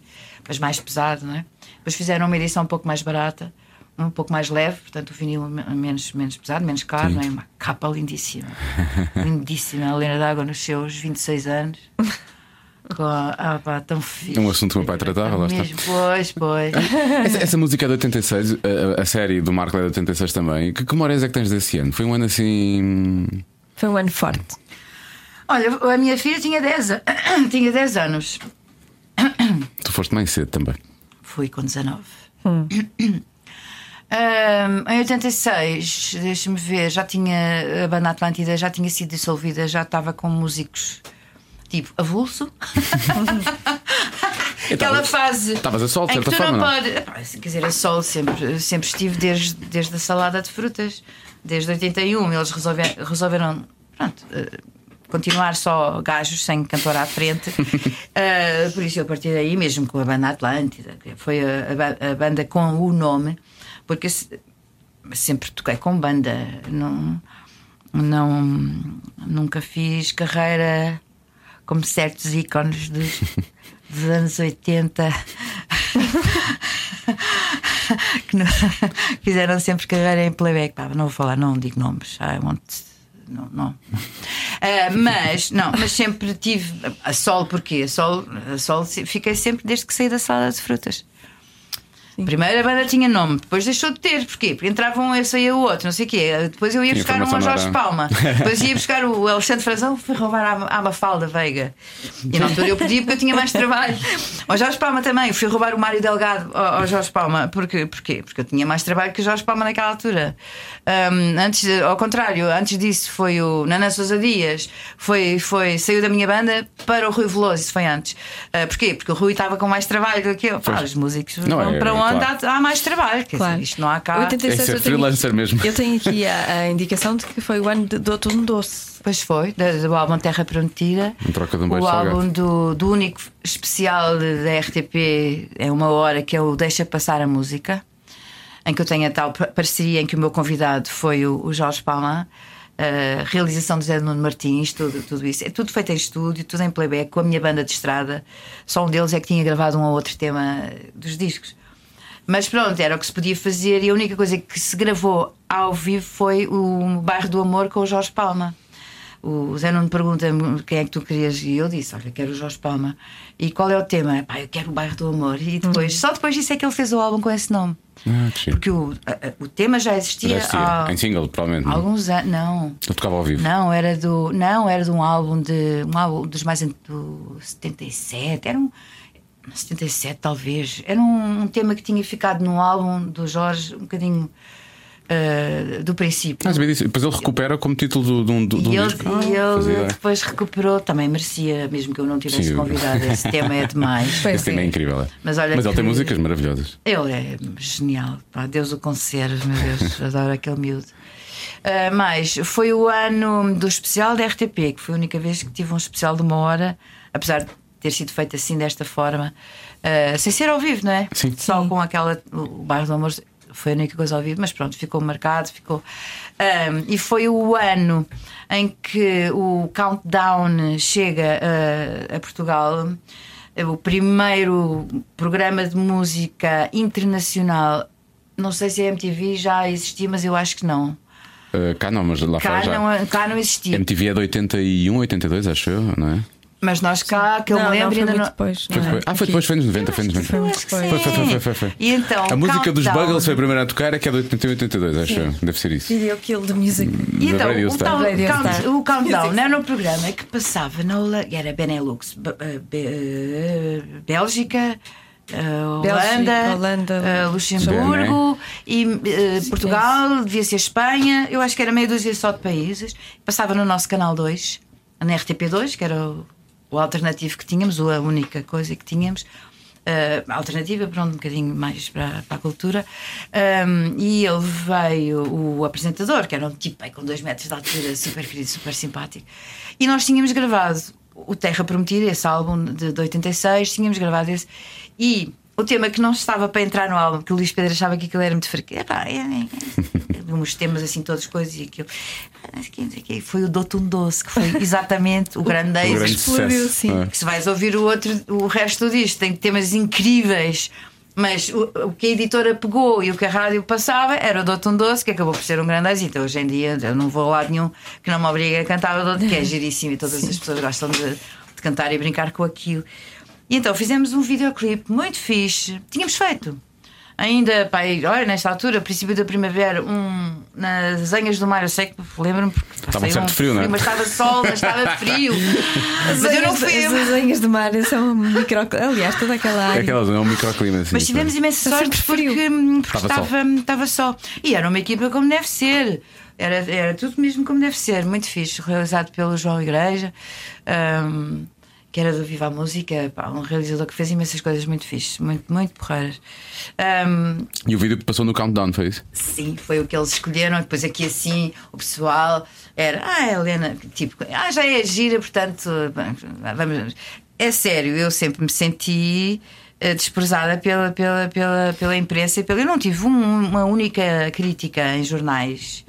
Mas mais pesado, não é? Depois fizeram uma edição um pouco mais barata, um pouco mais leve, portanto o vinil me- menos, menos pesado, menos caro, não é? Uma capa lindíssima, lindíssima. A Helena D'Água nos seus 26 anos. Ah, pá, tão fixe. É um assunto que o meu pai tratava, lá está. Pois, pois. Essa, essa música é de 86, a, a série do Marco é de 86 também. Que, que memórias é que tens desse ano? Foi um ano assim. Foi um ano forte. Olha, a minha filha tinha 10, a- tinha 10 anos. Tu foste mais cedo também. Fui com 19. Ahm, em 86, deixa-me ver, já tinha a banda Atlântida já tinha sido dissolvida, já estava com músicos tipo avulso. Aquela fase. Estavas a sol, de certa forma, não? pode. Epá, Quer dizer, a sol sempre, sempre estive desde, desde a salada de frutas, desde 81. Eles resolver, resolveram pronto, eh, continuar só gajos sem cantor à frente. Eh, por isso, eu a partir daí, mesmo com a banda Atlântida, que foi a, a a banda com o nome, porque se- sempre toquei com banda, não, não, nunca fiz carreira como certos ícones dos, dos anos 80 que não- fizeram sempre carreira em playback. Pá, não vou falar, não digo nomes. I want. Não, não. Ah, mas, não, mas sempre tive a sol, porquê? A sol, a sol fiquei sempre desde que saí da salada de frutas. Primeiro a banda tinha nome, depois deixou de ter. Porquê? Porque entrava um, eu saía o outro, não sei o quê. Depois eu ia Tinha buscar um ao Jorge. Palma. Depois ia buscar o Alexandre Frazão, fui roubar a, a Mafalda Veiga. E na altura eu pedi porque eu tinha mais trabalho. Ao Jorge Palma também, fui roubar o Mário Delgado ao, ao Jorge Palma. Porque, porquê? Porque eu tinha mais trabalho que o Jorge Palma naquela altura. Ahm, antes, ao contrário, antes disso foi o Nana Sousa Dias, foi, foi, saiu da minha banda para o Rui Veloso, isso foi antes. Ah, porquê? Porque o Rui estava com mais trabalho do que eu. Pá, os músicos Não, vão é- para é onde claro. há, há mais trabalho. Quer Claro. dizer, isto não há cá. 86 É ser eu tenho- freelancer mesmo. Eu tenho aqui a, a indicação de que foi o ano de, do Outono Doce. Pois foi, do, do álbum Terra Prometida. Em troca de um o beijo álbum salgado. do, do único especial da RTP é uma hora que é o Deixa Passar a Música, em que eu tenho a tal pa- parceria em que o meu convidado foi o, o Jorge Palma. a realização de Zé Nuno Martins, tudo, tudo isso. É tudo feito em estúdio, tudo em playback, com a minha banda de estrada. Só um deles é que tinha gravado um ou outro tema dos discos. Mas pronto, era o que se podia fazer e a única coisa que se gravou ao vivo foi o Bairro do Amor com o Jorge Palma. O Zé Nuno pergunta-me quem é que tu querias e eu disse: Olha, quero o Jorge Palma. E qual é o tema? Pá, eu quero o Bairro do Amor. E depois, só depois disso é que ele fez o álbum com esse nome. Ah. Porque o, a- o tema já existia, Já existia. há Em single, provavelmente. não? alguns anos. Não. Eu tocava ao vivo. Não, era do. Não, era de um álbum de. Um álbum dos mais. do 77. Era um. 77, talvez. Era um, um tema que tinha ficado no álbum do Jorge, um bocadinho ah, do princípio. Ah, disso. Depois ele recupera como título do- de um, de um E ele, disco. e Ah, ele depois recuperou, também merecia, mesmo que eu não tivesse Sim, convidado. Esse tema é demais. Pois Esse tema é incrível. é. Mas olha ele que- tem músicas maravilhosas. Ele é genial, pá, Deus o conserve, meu Deus, adoro aquele miúdo. Ah, mas foi o ano do especial da RTP, que foi a única vez que tive um especial de uma hora, apesar de ter sido feito assim, desta forma, ah, sem ser ao vivo, não é? Sim. Só com aquela. O Bairro do Amor foi a única coisa ao vivo, mas pronto, ficou marcado, ficou. Ah, e foi o ano em que o Countdown chega ah, a Portugal. O primeiro programa de música internacional, não sei se a MTV já existia, mas eu acho que não. Uh, cá não, mas lá fora Cá já. não, cá não existia. MTV é de 81, 82, acho eu, não é? Mas nós cá, que eu não, me não, lembro, foi ainda não. depois. Não é? depois. Ah, foi Aqui. depois, foi nos 90, foi nos 90. Foi. Foi, foi, foi, foi. E então, A música dos. Buggles foi a primeira a tocar, é que é de 81, 82, acho eu. Deve ser isso. Video Kill the Music. E então, Radio o, Star. tal, Radio count- Star. o Countdown era um programa que passava na Holanda, era Benelux, B- eh, eh, Bélgica, eh, Holanda, Holanda, eh, Luxemburgo e eh, Portugal, devia ser Espanha, eu acho que era meia dúzia só de países. Passava no nosso canal 2, na RTP2, que era o, o alternativo que tínhamos, ou a única coisa que tínhamos. eh, alternativa, pronto, um bocadinho mais para, para a cultura. Um, e ele veio, o apresentador, que era um tipo aí, com dois metros de altura, super querido, super simpático. E nós tínhamos gravado o Terra Prometida, esse álbum de, de 86, tínhamos gravado esse. E o tema que não estava para entrar no álbum, que o Luís Pedro achava que aquilo era muito fraco. Epá, é, é, é, uns temas assim, todas coisas, e aquilo. Ah. Foi o Doutor Doce, que foi exatamente o grande êxito. explodiu, sim. Que se vais ouvir o outro, o resto disto, tem temas incríveis. Mas o, o que a editora pegou e o que a rádio passava era o Doutor Doce, que acabou por ser um grande êxito. Hoje em dia eu não vou a lado nenhum que não me obrigue a cantar o Doutor, que é giríssimo e todas as pessoas gostam de, de cantar e brincar com aquilo. E então fizemos um videoclipe muito fixe. Tínhamos feito. Ainda, pá, olha, nesta altura, princípio da primavera, um, nas Anhas do Mar, eu sei que lembro-me porque Estava um certo frio, não é? Mas estava sol, mas estava frio. As mas eu não anhas- fui. As asanhas de mar são micro. Aliás, toda aquela É área. aquelas, é um microclima assim. Mas tivemos imensa sorte sempre porque, porque Estava estava, estava só. E era uma equipa como deve ser. Era, era tudo mesmo como deve ser. Muito fixe. Realizado pelo João Igreja, hum, que era do Viva a Música. pá, um realizador que fez imensas coisas muito fixes, muito, muito porreiras. Hum, E o vídeo que passou no Countdown foi isso? Sim, foi o que eles escolheram. Depois aqui assim, o pessoal era, ah, Helena, tipo, ah, já é gira, portanto, vamos. É sério, eu sempre me senti eh, desprezada pela, pela, pela, pela imprensa. e Pela... Eu não tive um- uma única crítica em jornais.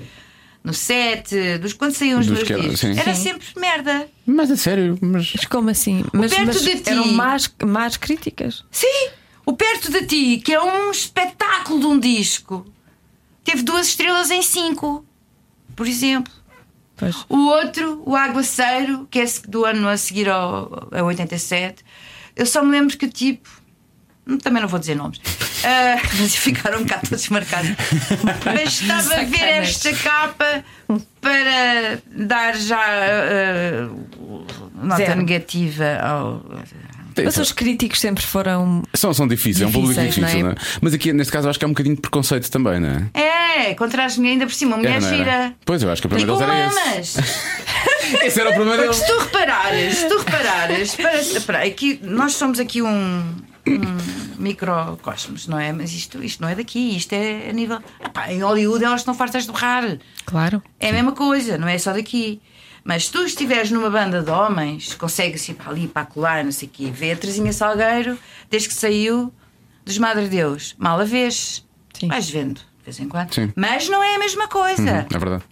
No set, dos, quando saíam os Dos meus que era- discos, sim. era Sim. sempre merda. Mas é sério, mas. Mas como assim? Mas, perto mas de ti. eram más, más críticas. Sim, o Perto de Ti, que é um espetáculo de um disco, teve duas estrelas em cinco, por exemplo. Pois. O outro, o aguaceiro, que é do ano a seguir ao, a 87, eu só me lembro que tipo. Também não vou dizer nomes, mas ficaram um bocado todos marcados. Mas estava a ver esta capa para dar já ah, nota Zero. negativa ao. Mas os críticos sempre foram. São, são difíceis, é um público difícil, não é? não é? Mas aqui, neste caso, eu acho que é um bocadinho de preconceito também, não é? É, contra as mulheres, ainda por cima, uma mulher Era, era? gira. Pois, eu acho que o problema deles era esse. Esse era o problema Porque deles. se tu reparares, se tu reparares, para, para, aqui, nós somos aqui um, um microcosmos, não é? Mas isto, isto não é daqui, isto é a nível. Epá, em Hollywood elas estão fartas de borrar. Claro. É a mesma coisa, não é só daqui. Mas se tu estiveres numa banda de homens, consegues ir para ali, para colar, não sei o quê, ver a Terezinha Salgueiro, desde que saiu dos Madre Deus, mal a vês. Sim. Vais vendo, de vez em quando. Sim. Mas não é a mesma coisa. É verdade.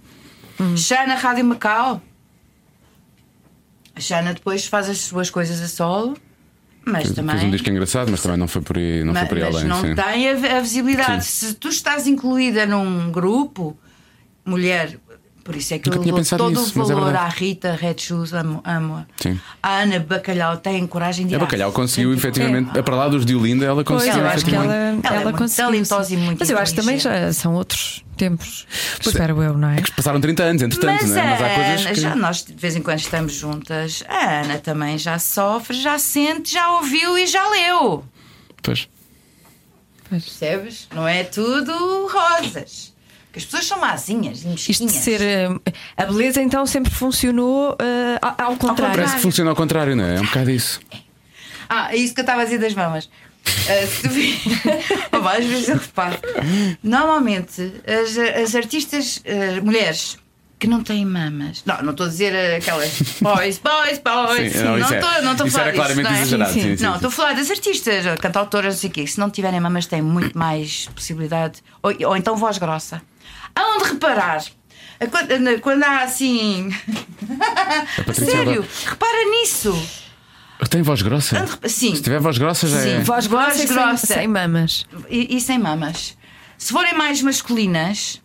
Já na Rádio Macau, a Xana depois faz as suas coisas a solo, mas Fez também. um disco engraçado, mas também não foi por aí, não ma- foi por aí mas além. não sim. tem a, a visibilidade. Sim. Se tu estás incluída num grupo, mulher, por isso é que Nunca eu dou todo nisso, o é valor verdade. à Rita Red Shoes, amo, amo. Sim. A Ana Bacalhau tem coragem de ir A Bacalhau conseguiu efetivamente, para lá dos de Olinda, ela Pois, conseguiu. eu acho que efetivamente. ela, Ela é muito conseguiu. talentosa e muito Mas eu acho que também já são outros tempos. Espero eu, não é? Passaram 30 anos, entretanto, Mas, não é? Mas há coisas que. já nós de vez em quando estamos juntas, a Ana também já sofre, já sente, já ouviu e já leu. Pois. Percebes? Não é tudo rosas. Porque as pessoas são mazinhas e Isto de mesquinhas. ser. eh, A beleza então sempre funcionou eh, ao ao contrário. Parece que funciona ao contrário, não é? É um bocado isso. Ah, é isso que eu estava a dizer das mamas. Ah, se tu vir- Oh, às vezes eu reparo. Normalmente, as, as artistas mulheres que não têm mamas. Não, não estou a dizer aquelas boys, boys, boys. Sim, não, é- estou não estou a isso falar era disso, claramente não é? exagerado, sim, sim, não, sim. estou a falar das artistas, cantautoras, não sei o quê. Se não tiverem mamas, têm muito mais possibilidade. Ou, ou então voz grossa. Aonde reparar? A Quando, quando há assim. A sério, repara nisso. Tem voz grossa? Sim. Se tiver voz grossa, já Sim. é. Voz grossa, Voz e sem- grossa. Sem, mamas. E, e sem mamas. Se forem mais masculinas,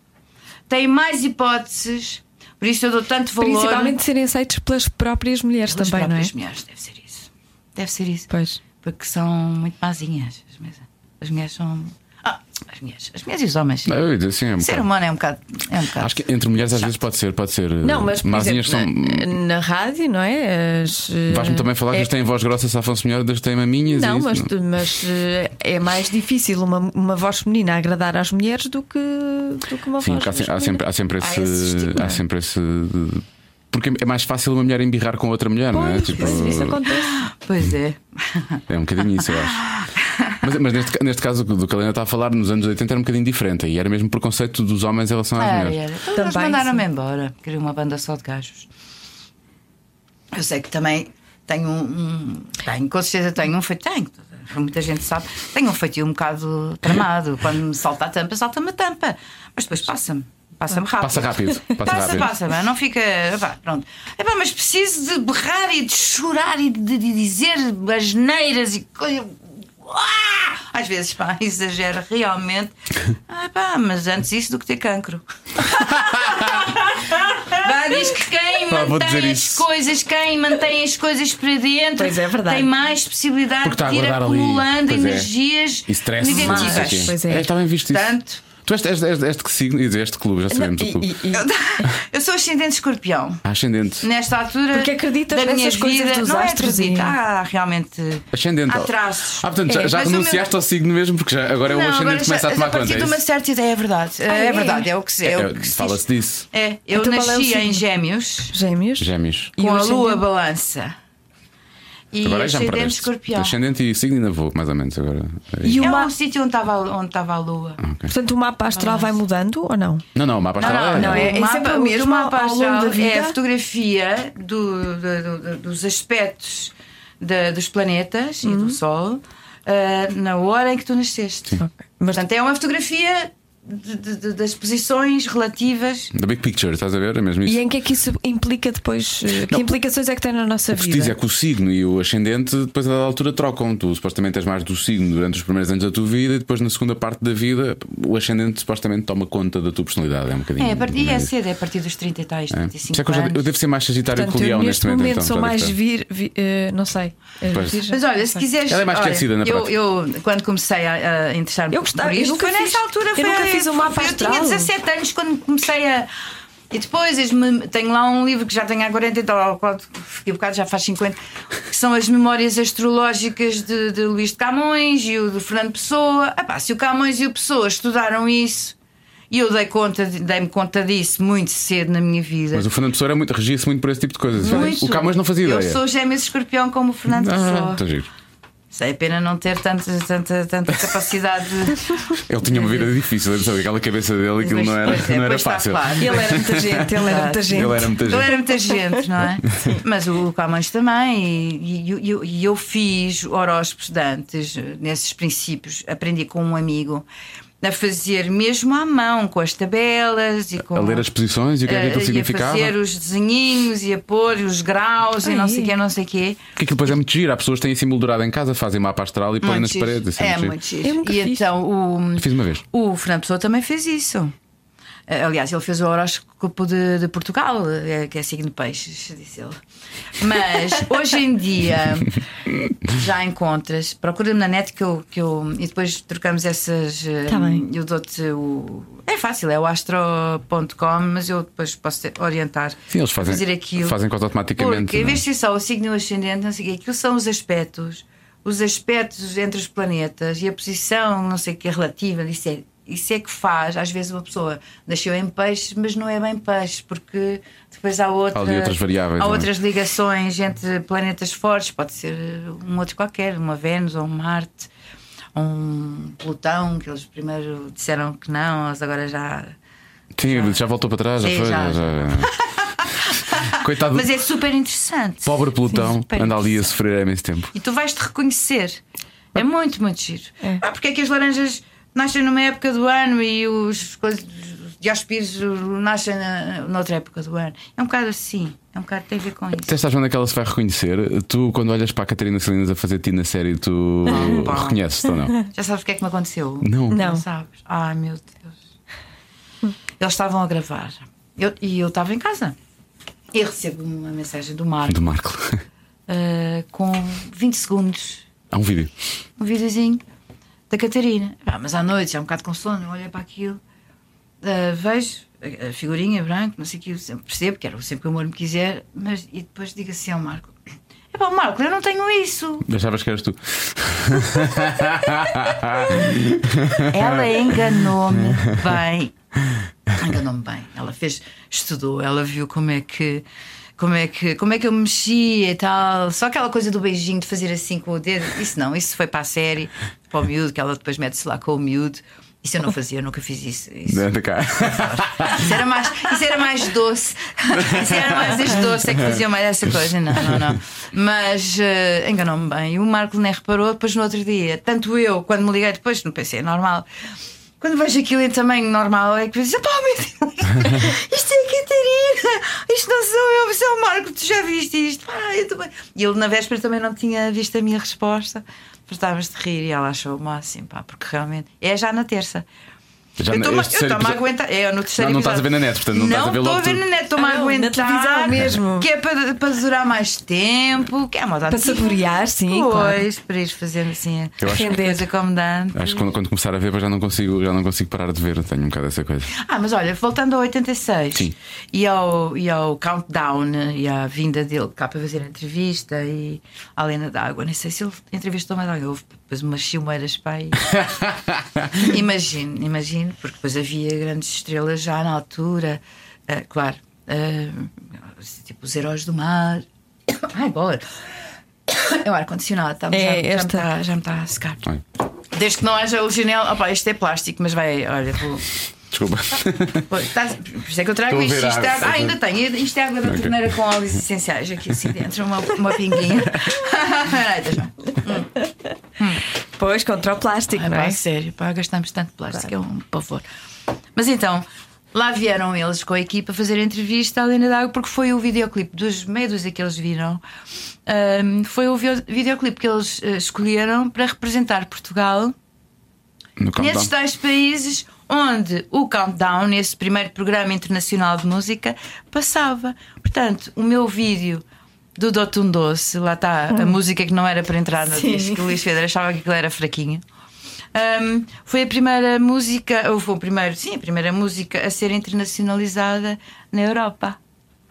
têm mais hipóteses. Por isso eu dou tanto valor. Principalmente serem aceitos pelas próprias mulheres pelas também, não é? próprias mulheres. Deve ser isso. Deve ser isso. Pois. Porque são muito mazinhas. As mulheres são. As mulheres. As mulheres e os homens. Não, eu assim, é um ser bocado- humano é um bocado. É um bocado. Acho que entre mulheres às vezes pode ser, pode ser. Não, mas por exemplo, são. na, na rádio, não é? As, eh, Vais-me também falar que é- eles têm voz grossa, safam-se melhor das que têm maminhas. Não, e mas, isso, mas eh, é mais difícil uma, uma voz feminina agradar às mulheres do que, do que uma Sim, voz porque há, há sempre, há sempre Há esse esse. estigma. Há sempre esse. Porque é mais fácil uma mulher embirrar com outra mulher, não é? Pois, Tipo, pois, isso acontece. Pois é. é um bocadinho isso, eu acho. Mas, mas neste, neste caso do que a Helena está a falar, nos anos 80 era um bocadinho diferente. E era mesmo preconceito dos homens em relação às Era, mulheres. era. Então, eles Também, mandaram-me embora. Queria uma banda só de gajos. Eu sei que também tenho um. um- tenho, com certeza tenho um feito. Tenho, muita gente sabe. Tenho um feitio um bocado tramado. Quando me salta a tampa, salta-me a tampa. Mas depois passa-me. Passa-me rápido. Passa rápido. Passa, Passa, rápido. passa, mas não fica. Vá, pronto. Epá, mas preciso de berrar e de chorar e de, de dizer asneiras e coisas. Ah! Às vezes, pá, exagero realmente. Ah, pá, mas antes isso do que ter cancro. Vá, diz que quem mantém as isso. coisas, quem mantém as coisas para dentro, Pois é, verdade. tem mais possibilidade de ir ali. acumulando Pois é. energias E stress. negativas. Pois é. está bem visto isso. Tu és, és, és, és de que signo? Ia dizer, És de clube, já sabemos o E- clube. e- e- eu sou ascendente escorpião. Ascendente. nesta altura Porque acreditas da minha coisas vida, dos não astros é e- acreditar, há realmente Ascendente. há traços. Ah, portanto, já, É, já o meu- renunciaste ao signo mesmo, porque já, agora é o Não, ascendente que começa a tomar a partir conta. de é uma certa ideia é verdade. É, é? verdade, é o que se, é, o É, que se Fala-se disso. É, eu Então é o nasci em? Gêmeos Gêmeos. Gêmeos. E com o a lua balança e Agora ascendente escorpião. Ascendente e signo ainda vou, mais ou menos agora. É E isso. o É ma- um sítio onde estava a- onde estava a lua. Portanto, o mapa astral vai mudando ou não? Não, não, o mapa astral não, é- o sempre o o mesmo mapa ao longo astral da vida? É a fotografia do- do- do- dos aspectos da- dos planetas e Uhum. do Sol ah, na hora em que tu nasceste. Mas Portanto, é uma fotografia de- de- das posições relativas. Da big picture, estás a ver? É mesmo isso. E em que é que isso implica depois? eh, Que implicações é que tem na nossa O que se diz é vida? que o signo e o ascendente depois a dada altura trocam. Tu supostamente és mais do signo durante os primeiros anos da tua vida e depois na segunda parte da vida o ascendente supostamente toma conta da tua personalidade. É um bocadinho. É, a partir, é cedo, é a partir dos 30 e tais, É. 35 Por isso é que eu, já- anos. eu devo ser mais Sagitário Portanto, que o Leão neste momento. momento então, sou mais deve vir, vi- eh, não sei. eh, Pois. Mas olha, Não se quiseres. Ela é mais olha, esquecida na eu, prática. eu, quando comecei a, a interessar-me Eu por gostava- isto, eu nunca foi fiz- nessa altura. foi, fiz um mapa Eu astral. tinha 17 anos quando comecei a. E depois tenho lá um livro que já tenho há 40 e tal, ao qual fiquei um bocado, já faz 50, que são as memórias astrológicas de, de Luís de Camões e o de Fernando Pessoa. Ah, pá, se o Camões e o Pessoa estudaram isso e eu dei conta, de- dei-me conta disso muito cedo na minha vida. Mas o Fernando Pessoa era muito, regia-se muito por esse tipo de coisas. Muito. O Camões não fazia ideia. Eu sou gêmeos escorpião como o Fernando Ah, Pessoa. está giro. Sei a pena não ter tanta, tanta, tanta capacidade de. Ele tinha uma vida difícil, sabe? aquela cabeça dele, aquilo não era, é, não era fácil. claro. Ele era muita gente, ele era muita gente. Ele era muita Ele gente. era muita gente, não é? Mas o Camões também. E, e- e- e eu fiz horóscopos de antes, nesses princípios. Aprendi com um amigo a fazer mesmo à mão, com as tabelas e com. A ler as posições e o que é que aquilo e a significava. fazer os desenhinhos e a pôr os graus e não sei o que, não sei o quê. Porque aquilo depois é muito giro. Há pessoas que têm assim moldurado em casa, fazem mapa astral e põem Muito nas giro. paredes. Isso é, É muito muito giro. giro. Eu nunca E fiz. então o. Fiz uma vez. O Fernando Pessoa também fez isso. Eh, Aliás, ele fez o horóscopo de, de Portugal, eh, que é signo de peixes, disse ele. Mas hoje em dia já encontras, procura-me na net que eu, que eu. E depois trocamos essas. eh, Tá bem. Eu dou-te o. É fácil, é o astro.com, mas eu depois posso te orientar. Sim, eles fazem, fazer aquilo. fazem quase automaticamente. Porque em é? vez de ser só o signo ascendente, não sei o quê, aquilo são os aspectos, os aspectos entre os planetas e a posição, não sei o que, relativa. Isso é, isso é que faz, às vezes, uma pessoa nasceu em peixes, mas não é bem peixe, porque depois há, outra, Há outras variáveis, há não é? outras ligações entre planetas fortes, pode ser um outro qualquer, uma Vênus ou um Marte. ou Um Plutão, que eles primeiro disseram que não, eles agora já. Sim, já voltou para trás, já Sim, foi. já, já- Coitado, Mas é super interessante. pobre Plutão, super anda ali a sofrer há imenso tempo. E tu vais-te reconhecer. É muito, muito giro. É. Ah, porque é que as laranjas nascem numa época do ano e os, coisas- os diaspires nascem na, noutra época do ano? É um bocado assim. É um bocado tem a ver com isso. Até estás vendo que ela se vai reconhecer? Tu, quando olhas para a Catarina Salinas a fazer ti na série, tu reconheces ou não? Já sabes o que é que me aconteceu? Não. Não. sabes? Ai meu Deus. Eles estavam a gravar Eu- e eu estava em casa. E recebo uma mensagem do Marco Do Marco. ah, com 20 segundos Há um vídeo. um videozinho da Catarina. Ah, mas à noite, já um bocado com sono, eu olhei para aquilo, ah, vejo a figurinha branca, não sei o que, eu sempre percebo, quero sempre que o amor me quiser, mas e depois digo assim ao Marco: é pá, Marco, eu não tenho isso. Achavas que eras tu? Ela enganou-me bem. Enganou-me bem. Ela fez, estudou, ela viu como é que. Como é, que, como é que eu me mexia e tal. Só aquela coisa do beijinho, de fazer assim com o dedo. Isso não, isso foi para a série, para o miúdo, que ela depois mete-se lá com o miúdo. Isso eu não fazia, eu nunca fiz isso. Isso, cá. isso era, mais, isso era mais doce. Isso era mais este doce, é que fazia mais essa coisa. Não, não, não. Mas eh, enganou-me bem. E o Marco nem reparou depois no outro dia. Tanto eu, quando me liguei depois, não pensei, é normal. Quando vejo aquilo em tamanho normal, é que penso, pá, meu Deus, isto é Catarina, isto não sou eu, isto é o Marco, tu já viste isto? Pá, eu também. E ele na véspera também não tinha visto a minha resposta, estávamos de rir e ela achou o máximo, pá, porque realmente é já na terça. Já eu estou-me a episódio- aguentar. É, no terceiro Não, não estás a ver na net, portanto, não estás a ver estou logo a ver na net, estou-me Ah, a não, na aguentar. mesmo. Que é para, para durar mais tempo, que é uma Para saborear, sim, claro. Pois, para ir fazendo assim Eu acho coisa. Acho que quando, quando começar a ver, já não consigo, já não consigo parar de ver. Tenho um bocado essa coisa. Ah, mas olha, voltando ao 86 Sim. E, ao, e ao countdown e à vinda dele cá para fazer a entrevista e a Lena d'Água, nem sei se ele entrevistou mais alguém, houve depois umas filmeiras para aí. imagino, imagino, porque depois havia grandes estrelas já na altura, ah, claro, ah, tipo os heróis do mar. Ai, boa! É o ar-condicionado, tá- É, já, já, me esta- está- já me está a secar. Ai, Desde que não haja o chinelo, opá, isto é plástico, mas vai, olha, vou. Desculpa. Pois, tá- por isso é que eu trago isto. Isto é ah, ainda tenho. Isto é água da Ok. torneira com óleos essenciais aqui assim dentro, uma, uma pinguinha. Hum. Hum. Pois, contra o plástico, Ah, não pá, é? sério, pá, gastamos tanto plástico, é um pavor. Mas então, lá vieram eles com a equipa fazer a entrevista à Lena D'Água, porque foi o videoclipe dos meia dúzia que eles viram. ahm, foi o vi- videoclipe que eles eh, escolheram para representar Portugal nesses tais países onde o Countdown, esse primeiro programa internacional de música, passava. Portanto, o meu vídeo do Dotum Doce, lá está a música que não era para entrar no Sim. disco, que o Luís Pedro achava que aquilo era fraquinho. Um, foi a primeira música, ou foi o primeiro, sim, a primeira música a ser internacionalizada na Europa.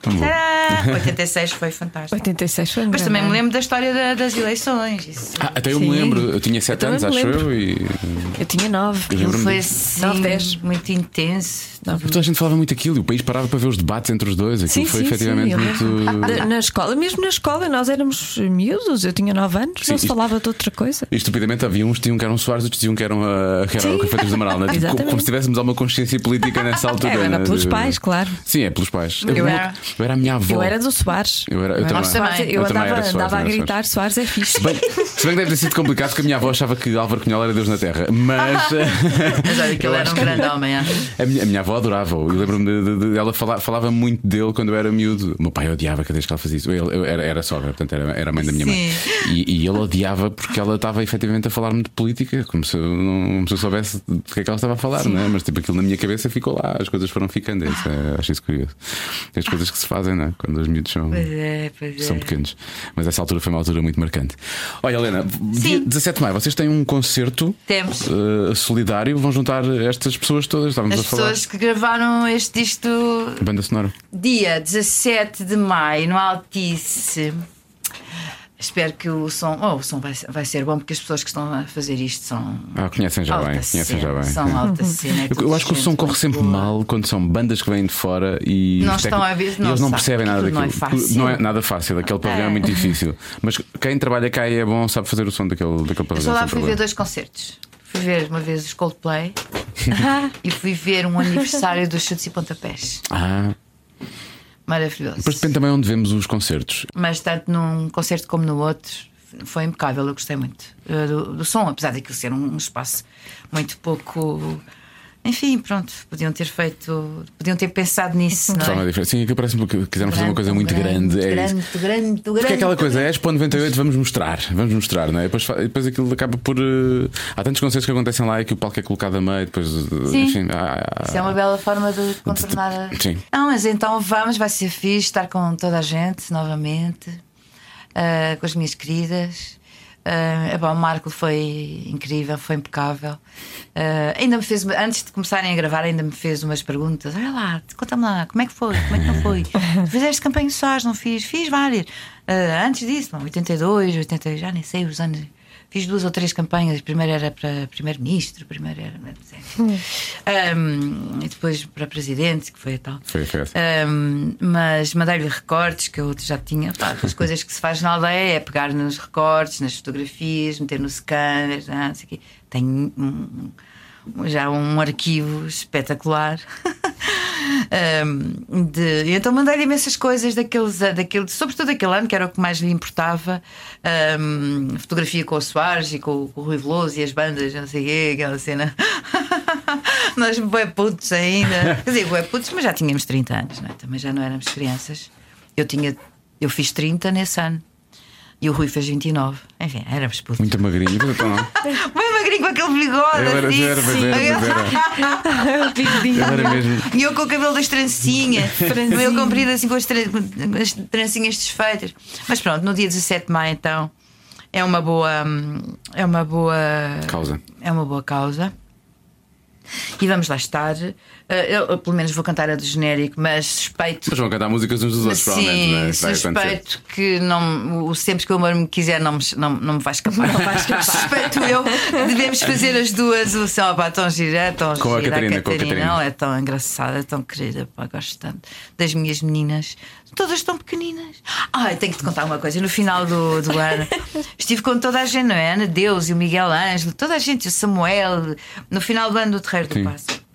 Tcharam! 86 foi fantástico. 86 foi um Mas grande também me ano. lembro da história da- das eleições. Isso. Ah, até eu Sim. me lembro, eu tinha 7 Eu anos, também acho me eu, e. Eu tinha 9. Eu lembro-me foi disso. assim, Nove, dez. muito intenso. Toda a gente falava muito aquilo e o país parava para ver os debates entre os dois. Aquilo Sim, foi sim, efetivamente sim, eu muito. Na escola, mesmo na escola, nós éramos miúdos, eu tinha 9 anos, Sim, não se isto- falava de outra coisa. E estupidamente havia uns que diziam que eram Soares, outros diziam que eram, uh, que eram Sim. Refeitos de Amaral, não é? Tipo, como, Exatamente. como se tivéssemos alguma consciência política nessa altura. É, era né? pelos pais, claro. Sim, é pelos pais. Eu Eu, era- eu era a minha avó. Eu era do Soares. Eu era- eu também. Também. Eu, Eu andava, era Soares, andava a gritar: Soares é fixe. Se bem, se bem que deve ter sido complicado porque a minha avó achava que Álvaro Cunhal era Deus na Terra. Mas Mas olha, aquele era um grande homem. a minha, a minha avó adorava-o. Eu lembro-me de, de- de- ela falar, falava muito dele quando eu era miúdo. O meu pai odiava cada vez que ela fazia isso. Eu, eu era, era sogra, portanto era, era a mãe da minha mãe. Sim. E, e ele odiava porque ela estava efetivamente a falar-me de política, como se eu, não, como se eu soubesse do que é que ela estava a falar, não é? Mas tipo aquilo na minha cabeça ficou lá, as coisas foram ficando. Isso é- acho isso curioso. As coisas que se fazem, não é? Quando os miúdos são. Pois é, pois é. São pequenos. Mas essa altura foi uma altura muito marcante. Olha, Helena, dia 17 de maio, vocês têm um concerto Temos. eh, solidário. Vão juntar estas pessoas todas. Estávamos As a falar. pessoas que gravaram este disco Banda sonora. dia 17 de maio no Altice. Espero que o som, oh, o som vai, vai ser bom porque as pessoas que estão a fazer isto são Ah, conhecem já bem. Conhecem cena, já bem. São alta cena. é Eu, eu acho que o som corre sempre boa. mal quando são bandas que vêm de fora e Não estão a ver- não eles não percebem nada Aquilo daquilo. não é fácil. Não é nada fácil, aquele pavilhão é É. muito difícil. Mas quem trabalha cá e é bom sabe fazer o som daquele, daquele Eu pavilhão. só lá fui ver dois concertos. Fui ver uma vez os Coldplay e fui ver um aniversário dos Chutes e Pontapés. Ah, Maravilhoso. depois depende também onde vemos os concertos. Mas tanto num concerto como no outro foi impecável, eu gostei muito uh, do, do som, apesar daquilo ser um espaço muito pouco. Enfim, pronto, podiam ter feito, podiam ter pensado nisso, De forma é? diferente. Sim, aquilo parece-me que quiseram fazer uma coisa muito grande. é grande, isso. grande, grande, grande. Porque é aquela coisa, é Expo 98, vamos mostrar, vamos mostrar, não é? Depois, depois aquilo acaba por. eh, há tantos concertos que acontecem lá e que o palco é colocado a meio, depois. eh, Sim. Enfim, há- Isso é uma bela forma de contornar a. Sim. Não, mas então vamos, vai ser fixe estar com toda a gente novamente, ah, com as minhas queridas. Ah, epá, o Marco foi incrível, foi impecável. Ah, ainda me fez, antes de começarem a gravar, ainda me fez umas perguntas. Olha lá, conta-me lá, como é que foi? Como é que não foi? Fizeste campanha de SOAS, não fiz? Fiz várias. Ah, antes disso, não, 82, 80, já nem sei os anos. Fiz duas ou três campanhas. A primeira era para primeiro-ministro, a primeira era. Um, e depois para presidente, que foi a tal. Foi, foi. Um, mas mandei-lhe recortes que eu já tinha. Pá, as coisas que se faz na aldeia é pegar nos recortes, nas fotografias, meter no scanner, não sei o quê. Tenho um- já um arquivo espetacular. Um, de- então mandei-lhe imensas coisas daqueles, daquele, sobretudo aquele ano, que era o que mais lhe importava. Um, fotografia com o Soares e com, com o Rui Veloso e as bandas, não sei o quê, aquela cena. Nós bué putos ainda. Quer dizer, bué putos, mas já tínhamos 30 anos, não é? Também já não éramos crianças. Eu tinha, eu fiz 30 nesse ano. E o Rui fez 29. Enfim, éramos putos. Muito magrinho. Então magrinho com aquele bigode. Eu era, assim. eu era, eu era, eu era, eu era mesmo. E eu com o cabelo das trancinhas, o meu comprido assim com as, tran- as trancinhas desfeitas. Mas pronto, no dia 17 de maio então é uma boa é uma boa Causa. É uma boa causa. E vamos lá estar. Uh, Eu, eu, pelo menos vou cantar a do genérico, mas suspeito Depois vão cantar músicas uns dos outros, provavelmente. não é? Sim, vai acontecer. suspeito que não, o sempre que o amor me quiser não me, não, não me vai escapar. Não vai escapar. suspeito eu. Devemos fazer as duas. O céu, pá, tão gira, tão Com a gira. Catarina, com a Catarina. Ela é tão engraçada, é tão querida, pá, gosto tanto das minhas meninas. Todas tão pequeninas. Ai, tenho que te contar uma coisa. No final do, do ano, estive com toda a gente, não é? Ana Deus e o Miguel Ângelo, toda a gente, o Samuel, no final do ano do Terreiro Sim. do Passo.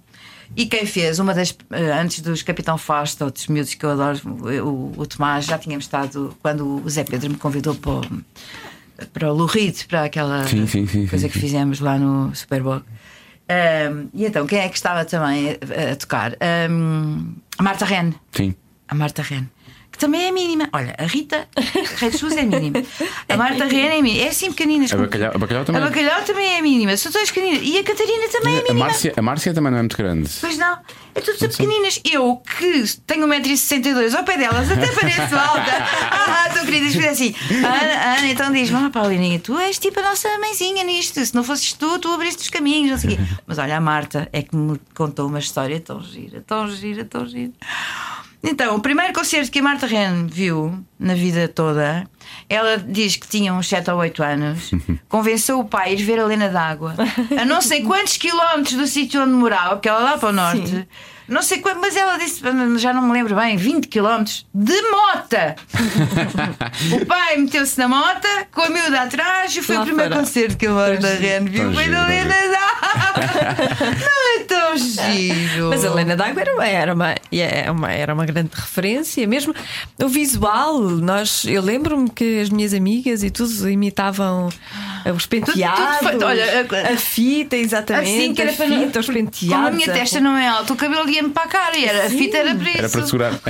E quem fez, uma das. eh, Antes dos Capitão Fausto, outros miúdos que eu adoro, o, o Tomás, já tínhamos estado. Quando o Zé Pedro me convidou para, o- para o Lurid, para aquela Sim, sim, sim, coisa que fizemos lá no Super Bowl. Um, e então, quem é que estava também a, a tocar? Um, a Marta Ren. Sim. A Marta Ren. Que também é mínima. Olha, a Rita Rei de Souza é mínima. A Marta Ren é mínima. É assim pequeninas. A bacalhau, a bacalhau também. A bacalhau também é mínima. São todas pequeninas. E a Catarina também é a, mínima. Márcia, a Márcia também não é muito grande. Pois não, é tudo tão pequeninas. Eu que tenho 1,62m ao pé delas, até pareço alta. Ah, tão queridas, fiz assim. Ana, Ana, então diz-me, ah, Paulininha, tu és tipo a nossa mãezinha nisto. Se não fosses tu, tu abriste os caminhos, não sei o quê. Mas olha, a Marta é que me contou uma história tão gira, tão gira, tão gira. Então, o primeiro concerto que a Marta Ren viu na vida toda, ela diz que tinha uns 7 ou 8 anos, convenceu o pai a ir ver a Lena d'Água a não sei quantos quilómetros do sítio onde morava, porque ela lá para o norte. Não sei quanto, mas ela disse, já não me lembro bem, 20 quilómetros de mota. o pai meteu-se na mota, com a miúda atrás, e foi Lá o primeiro fora. concerto que a Marta Ren viu. Foi da tão Lena d'Água. Não é tão giro. Mas a Helena D'Água era uma, era, uma, é uma- era uma grande referência, mesmo o visual. Nós, eu lembro-me que as minhas amigas e tudo imitavam os penteados, feito. Olha, a- a fita, exatamente. Assim que era a para não- fita, os penteados. Como a minha testa não é alta, o cabelo ia-me para a cara e era, a fita era para isso. Era para segurar.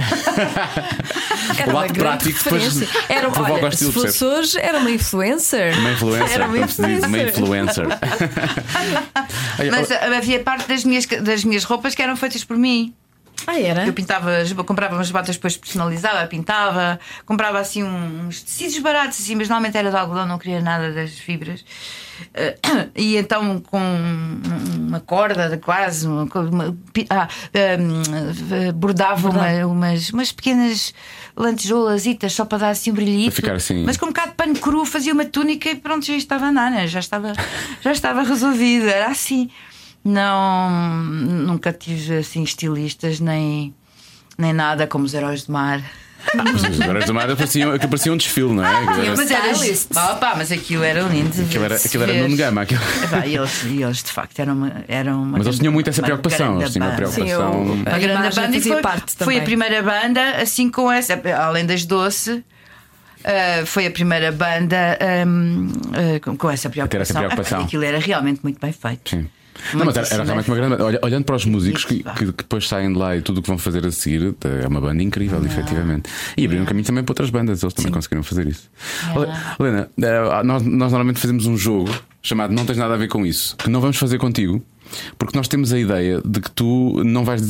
Era o grande prático depois. Era, olha, estilo, se fosse hoje, era uma influencer. Uma influencer, Era uma como se diz, uma influencer. Mas havia parte das minhas, das minhas roupas que eram feitas por mim. Ah, era? Eu pintava, comprava umas botas depois personalizava, pintava, comprava assim uns tecidos baratos, assim, mas normalmente era de algodão, não queria nada das fibras. Eh, E então com uma corda de quase, uma, uma- ah, hum, bordava uma- umas, umas pequenas lantejoulasitas só para dar assim um brilhito. Para ficar assim. Mas com um bocado de pano cru fazia uma túnica e pronto, já estava a andar, né? já estava, já estava resolvido. Era assim. Não, nunca tive assim estilistas nem, nem nada como os heróis do mar. Os Heróis do Mar pareciam, que parecia um desfile, não é? Aquilo era, Mas era. Opa, mas aquilo era lindo. aquilo era, aquilo era. Nuno Gama. Aquilo. Epá, e eles, e eles de facto eram uma. Eram uma Mas eles tinham muito essa uma preocupação. grande Eles tinham uma banda. Sim, preocupação. eu- Uma grande banda e fazia foi, parte foi também. a primeira banda, assim com essa, além das doce. ah, foi a primeira banda ahm, ah, com, com essa preocupação. ter essa preocupação. Ah, Aquilo era realmente muito bem feito. Sim. Não, mas era, era Muitíssimo realmente uma grande. Olha, olhando para os músicos que, que, que depois saem de lá e tudo o que vão fazer a seguir, é uma banda incrível, efetivamente. E abriram um caminho também para outras bandas, eles também conseguiram fazer isso. Olha, Helena, eh, nós, nós normalmente fazemos um jogo chamado Não Tens Nada a Ver com Isso, que não vamos fazer contigo. Porque nós temos a ideia de que tu não vais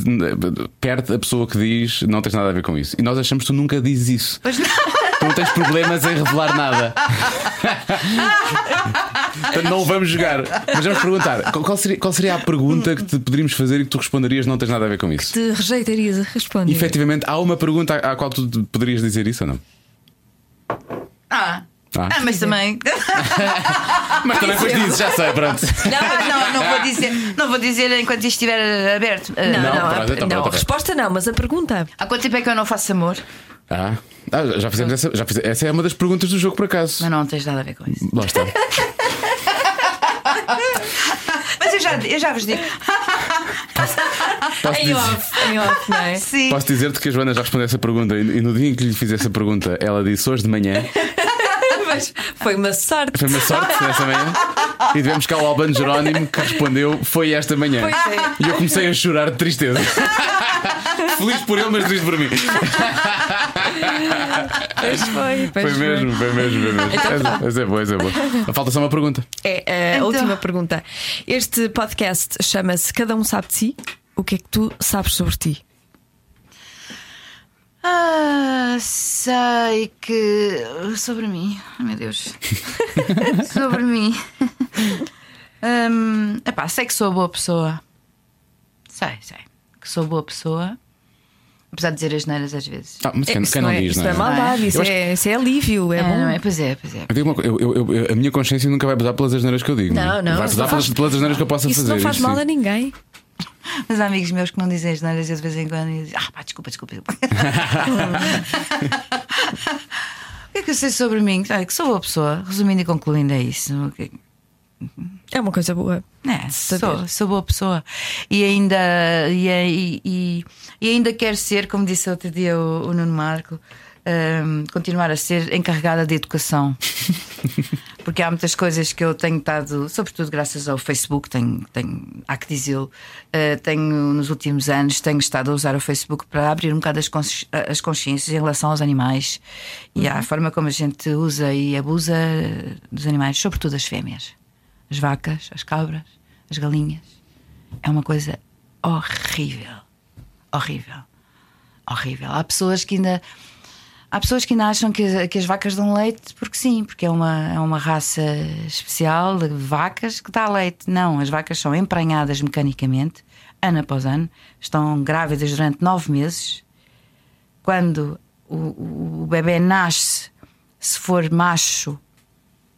perto a pessoa que diz não tens nada a ver com isso. E nós achamos que tu nunca dizes isso. Pois não. Tu não tens problemas em revelar nada. Portanto, não o vamos jogar. Mas vamos perguntar: qual seria, qual seria a pergunta que te poderíamos fazer e que tu responderias não tens nada a ver com isso? Te rejeitarias a responder. Efetivamente, há uma pergunta à à qual tu poderias dizer isso ou não? Ah, Ah. ah, mas também. Mas também depois dizes, já sei, pronto. Não, não, não vou dizer, não vou dizer enquanto isto estiver aberto. Não, Não, não, pronto, a, então não, pronto. a resposta não, mas a pergunta. Há quanto tempo é que eu não faço amor? Ah, ah, já fizemos essa. Já fiz- essa é uma das perguntas do jogo, por acaso. Mas não tens nada a ver com isso. Lá está. Mas eu já, eu já vos digo. Posso, Em dizer- off, em off, não é? Sim. posso dizer-te que a Joana já respondeu essa pergunta e e no dia em que lhe fiz essa pergunta, ela disse hoje de manhã. Mas foi uma sorte. Foi uma sorte nessa manhã. E tivemos cá o Albano Jerónimo que respondeu: Foi esta manhã. Pois é. E eu comecei a chorar de tristeza. Feliz por ele, mas triste por mim. Pois foi, pois Foi mesmo, foi mesmo, foi mesmo. Então tá. Essa, essa é boa, é boa. Falta só uma pergunta. É a Então. última pergunta. Este podcast chama-se Cada um sabe de si. O que é que tu sabes sobre ti? Ah, sei que. Sobre mim. Ai meu Deus. sobre mim. Hum, epá, sei que sou boa pessoa. Sei, sei. Que sou boa pessoa. Apesar de dizer as neiras às vezes. Ah, mas quem, isso quem não, é, diz, isso não é? é maldade, isso acho é, isso é alívio, é, É, bom. não é? Pois é, pois é. Eu uma eu- eu- eu- a minha consciência nunca vai pesar pelas asneiras que eu digo. Não, não. Vai isso pesar não pelas, faz- pelas asneiras que eu possa Isso fazer. não faz mal sim. a ninguém. Mas há amigos meus que não dizem as neiras e de vez em quando dizem: Ah, pá, desculpa, desculpa. desculpa." o que é que eu sei sobre mim? Ah, que sou boa pessoa. Resumindo e concluindo, é isso. É uma coisa boa. É, sou, sou boa pessoa. E ainda, e, e, e- e ainda quero ser, como disse outro dia o, o Nuno Marco, hum, continuar a ser encarregada de educação. porque há muitas coisas que eu tenho estado, sobretudo graças ao Facebook, tenho, tenho há que dizê-lo, uh, tenho nos últimos anos tenho estado a usar o Facebook para abrir um bocado as, consci as consciências em relação aos animais e à forma como a gente usa e abusa dos animais, sobretudo as fêmeas, as vacas, as cabras, as galinhas. É uma coisa horrível. Horrível. Horrível. Há pessoas que ainda Há pessoas que ainda acham que, que, as vacas dão leite porque sim, porque é uma, é uma raça especial de vacas que dá leite. Não, as vacas são emprenhadas mecanicamente, ano após ano, estão grávidas durante nove meses. Quando o, o, o bebê nasce, se for macho,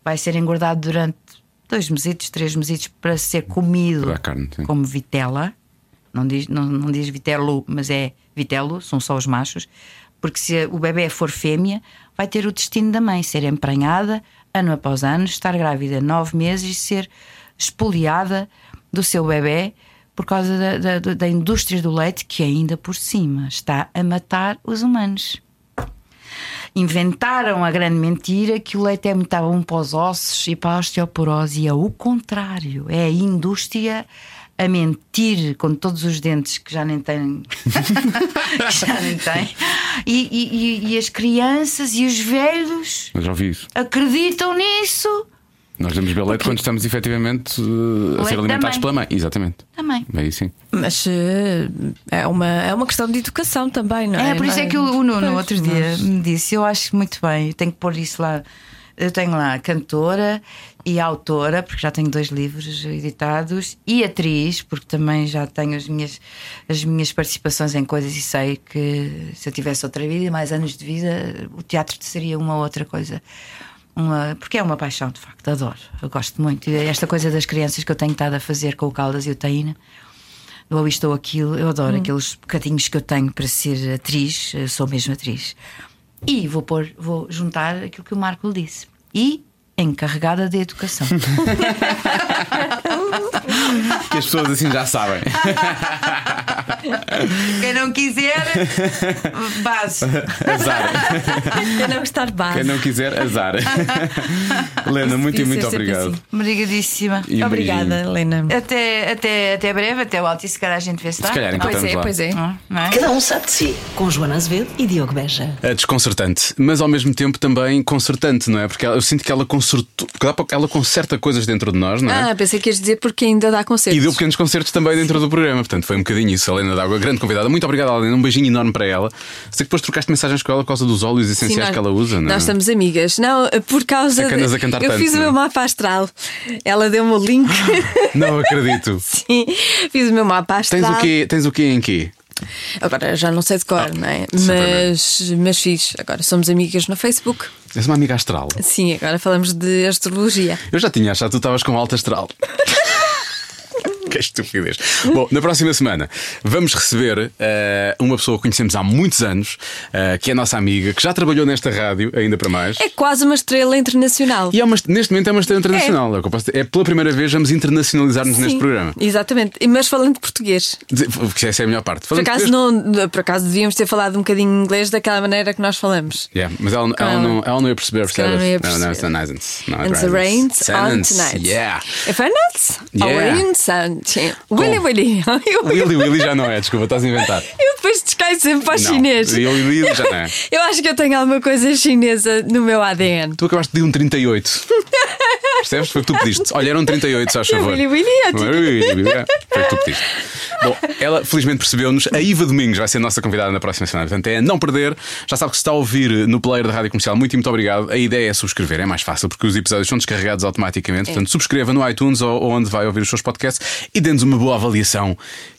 vai ser engordado durante dois meses, três meses para ser comido carne, como vitela. Não diz, não, não diz vitelo, mas é vitelo, são só os machos porque se o bebê for fêmea, vai ter o destino da mãe, ser emprenhada ano após ano, estar grávida nove meses e ser espoliada do seu bebê por causa da, da, da indústria do leite que ainda por cima está a matar os humanos. Inventaram a grande mentira que o leite é muito bom para os ossos e para a osteoporose, e é o contrário. É a indústria a mentir com todos os dentes que já nem têm. já nem têm. E, e, e, as crianças e os velhos acreditam nisso. Nós damos beber leite quando estamos efetivamente uh, a ser alimentados pela mãe. Exatamente. Também. Aí sim. Mas uh, é, uma, é uma questão de educação também, não é? É, por isso é que o, o Nuno, pois, outro dia, mas... me disse: Eu acho muito bem, eu tenho que pôr isso lá. Eu tenho lá a cantora e autora, porque já tenho dois livros editados, e atriz, porque também já tenho as minhas, as minhas participações em coisas e sei que se eu tivesse outra vida e mais anos de vida, o teatro seria uma outra coisa. Uma, porque é uma paixão, de facto, adoro, eu gosto muito. Esta coisa das crianças que eu tenho estado a fazer com o Caldas e o Taína, ou isto ou aquilo, eu adoro hum. aqueles bocadinhos que eu tenho para ser atriz, eu sou mesmo atriz. E vou, pôr, vou juntar aquilo que o Marco lhe disse. E encarregada de educação. que as pessoas assim já sabem. Quem não quiser, base. Azar. Quem não gostar, base. Quem não quiser, azar. Lena, muito e muito obrigado. Assim. Obrigadíssima. Um Obrigada, Lena. Até, até, até breve, até o alto, se calhar a gente vê se Se calhar pois é, lá. pois é. Ah, é. Cada um sabe de si, com Joana Azevedo e Diogo Beja. É desconcertante, mas ao mesmo tempo também concertante, não é? Porque eu sinto que ela consertou, ela conserta coisas dentro de nós, não é? Ah, pensei que ias dizer porque ainda dá concertos. E deu pequenos concertos também dentro do programa, portanto foi um bocadinho isso. Helena D'Água, grande convidada. Muito obrigada, Helena. Um beijinho enorme para ela. Sei que depois trocaste mensagens com ela por causa dos óleos essenciais Sim, nós, que ela usa, não é? Nós estamos amigas. Não, por causa. É que andas a cantar eu tanto, fiz o não é? meu mapa astral. Ela deu-me o link. Não acredito. Sim, fiz o meu mapa astral. Tens o quê? Tens o quê em quê? Agora já não sei de cor, não é? Mas, mas fiz. Agora somos amigas no Facebook. És uma amiga astral. Sim, agora falamos de astrologia. Eu já tinha achado que tu estavas com alta astral. que estupidez. Bom, na próxima semana vamos receber uh, uma pessoa que conhecemos há muitos anos, uh, que é nossa amiga, que já trabalhou nesta rádio, ainda para mais. É quase uma estrela internacional. E é uma, neste momento é uma estrela internacional. É, é, é pela primeira vez vamos internacionalizar-nos neste programa. Exatamente, mas falando português. Porque essa é a melhor parte. Por acaso, não, por acaso devíamos ter falado um bocadinho inglês daquela maneira que nós falamos. Yeah, mas ela, ela, ela, não, ela não ia perceber, percebes? Não, não ia perceber. Não, não, não, não, And the rains on tonight. Yeah. If I'm not, Yeah. rains on Willy Willy. Willy Willy já não é, desculpa, estás a inventar. Eu depois descaio sempre para o Não, chinês. Willy Willy já não é. Eu acho que eu tenho alguma coisa chinesa no meu ADN. Tu acabaste de um 38. Percebes? Foi o que tu pediste. Olha, eram 38, só a favor. Willy Willy, é é é. Foi o que tu pediste. Bom, ela felizmente percebeu-nos. A Iva Domingos vai ser a nossa convidada na próxima semana. Portanto, é não perder. Já sabe que se está a ouvir no player da Rádio Comercial. Muito e muito obrigado. A ideia é subscrever, é mais fácil porque os episódios são descarregados automaticamente. Portanto, subscreva no iTunes ou onde vai ouvir os seus podcasts e dê-nos uma boa avaliação.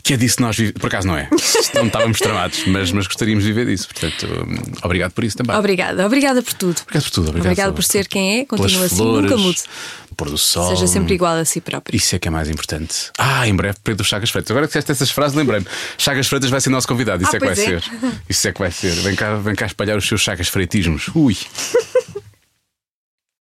Que é disso que nós vivemos. Por acaso não é. Não estávamos tramados, mas, mas gostaríamos de viver disso. Portanto, hum, obrigado por isso também. Obrigada, obrigada por tudo. Obrigado por tudo. Obrigado Obrigada por ser quem é, continua assim, flores, nunca mude. Pôr do sol. Seja sempre igual a si próprio. Isso é que é mais importante. Ah, em breve, Pedro Chagas Freitas. Agora que disseste essas frases, lembrei-me. Chagas Freitas vai ser nosso convidado. Isso Ah, é que vai é. ser. Isso é que vai ser. Vem cá, vem cá espalhar os seus Chagas Freitismos. Ui.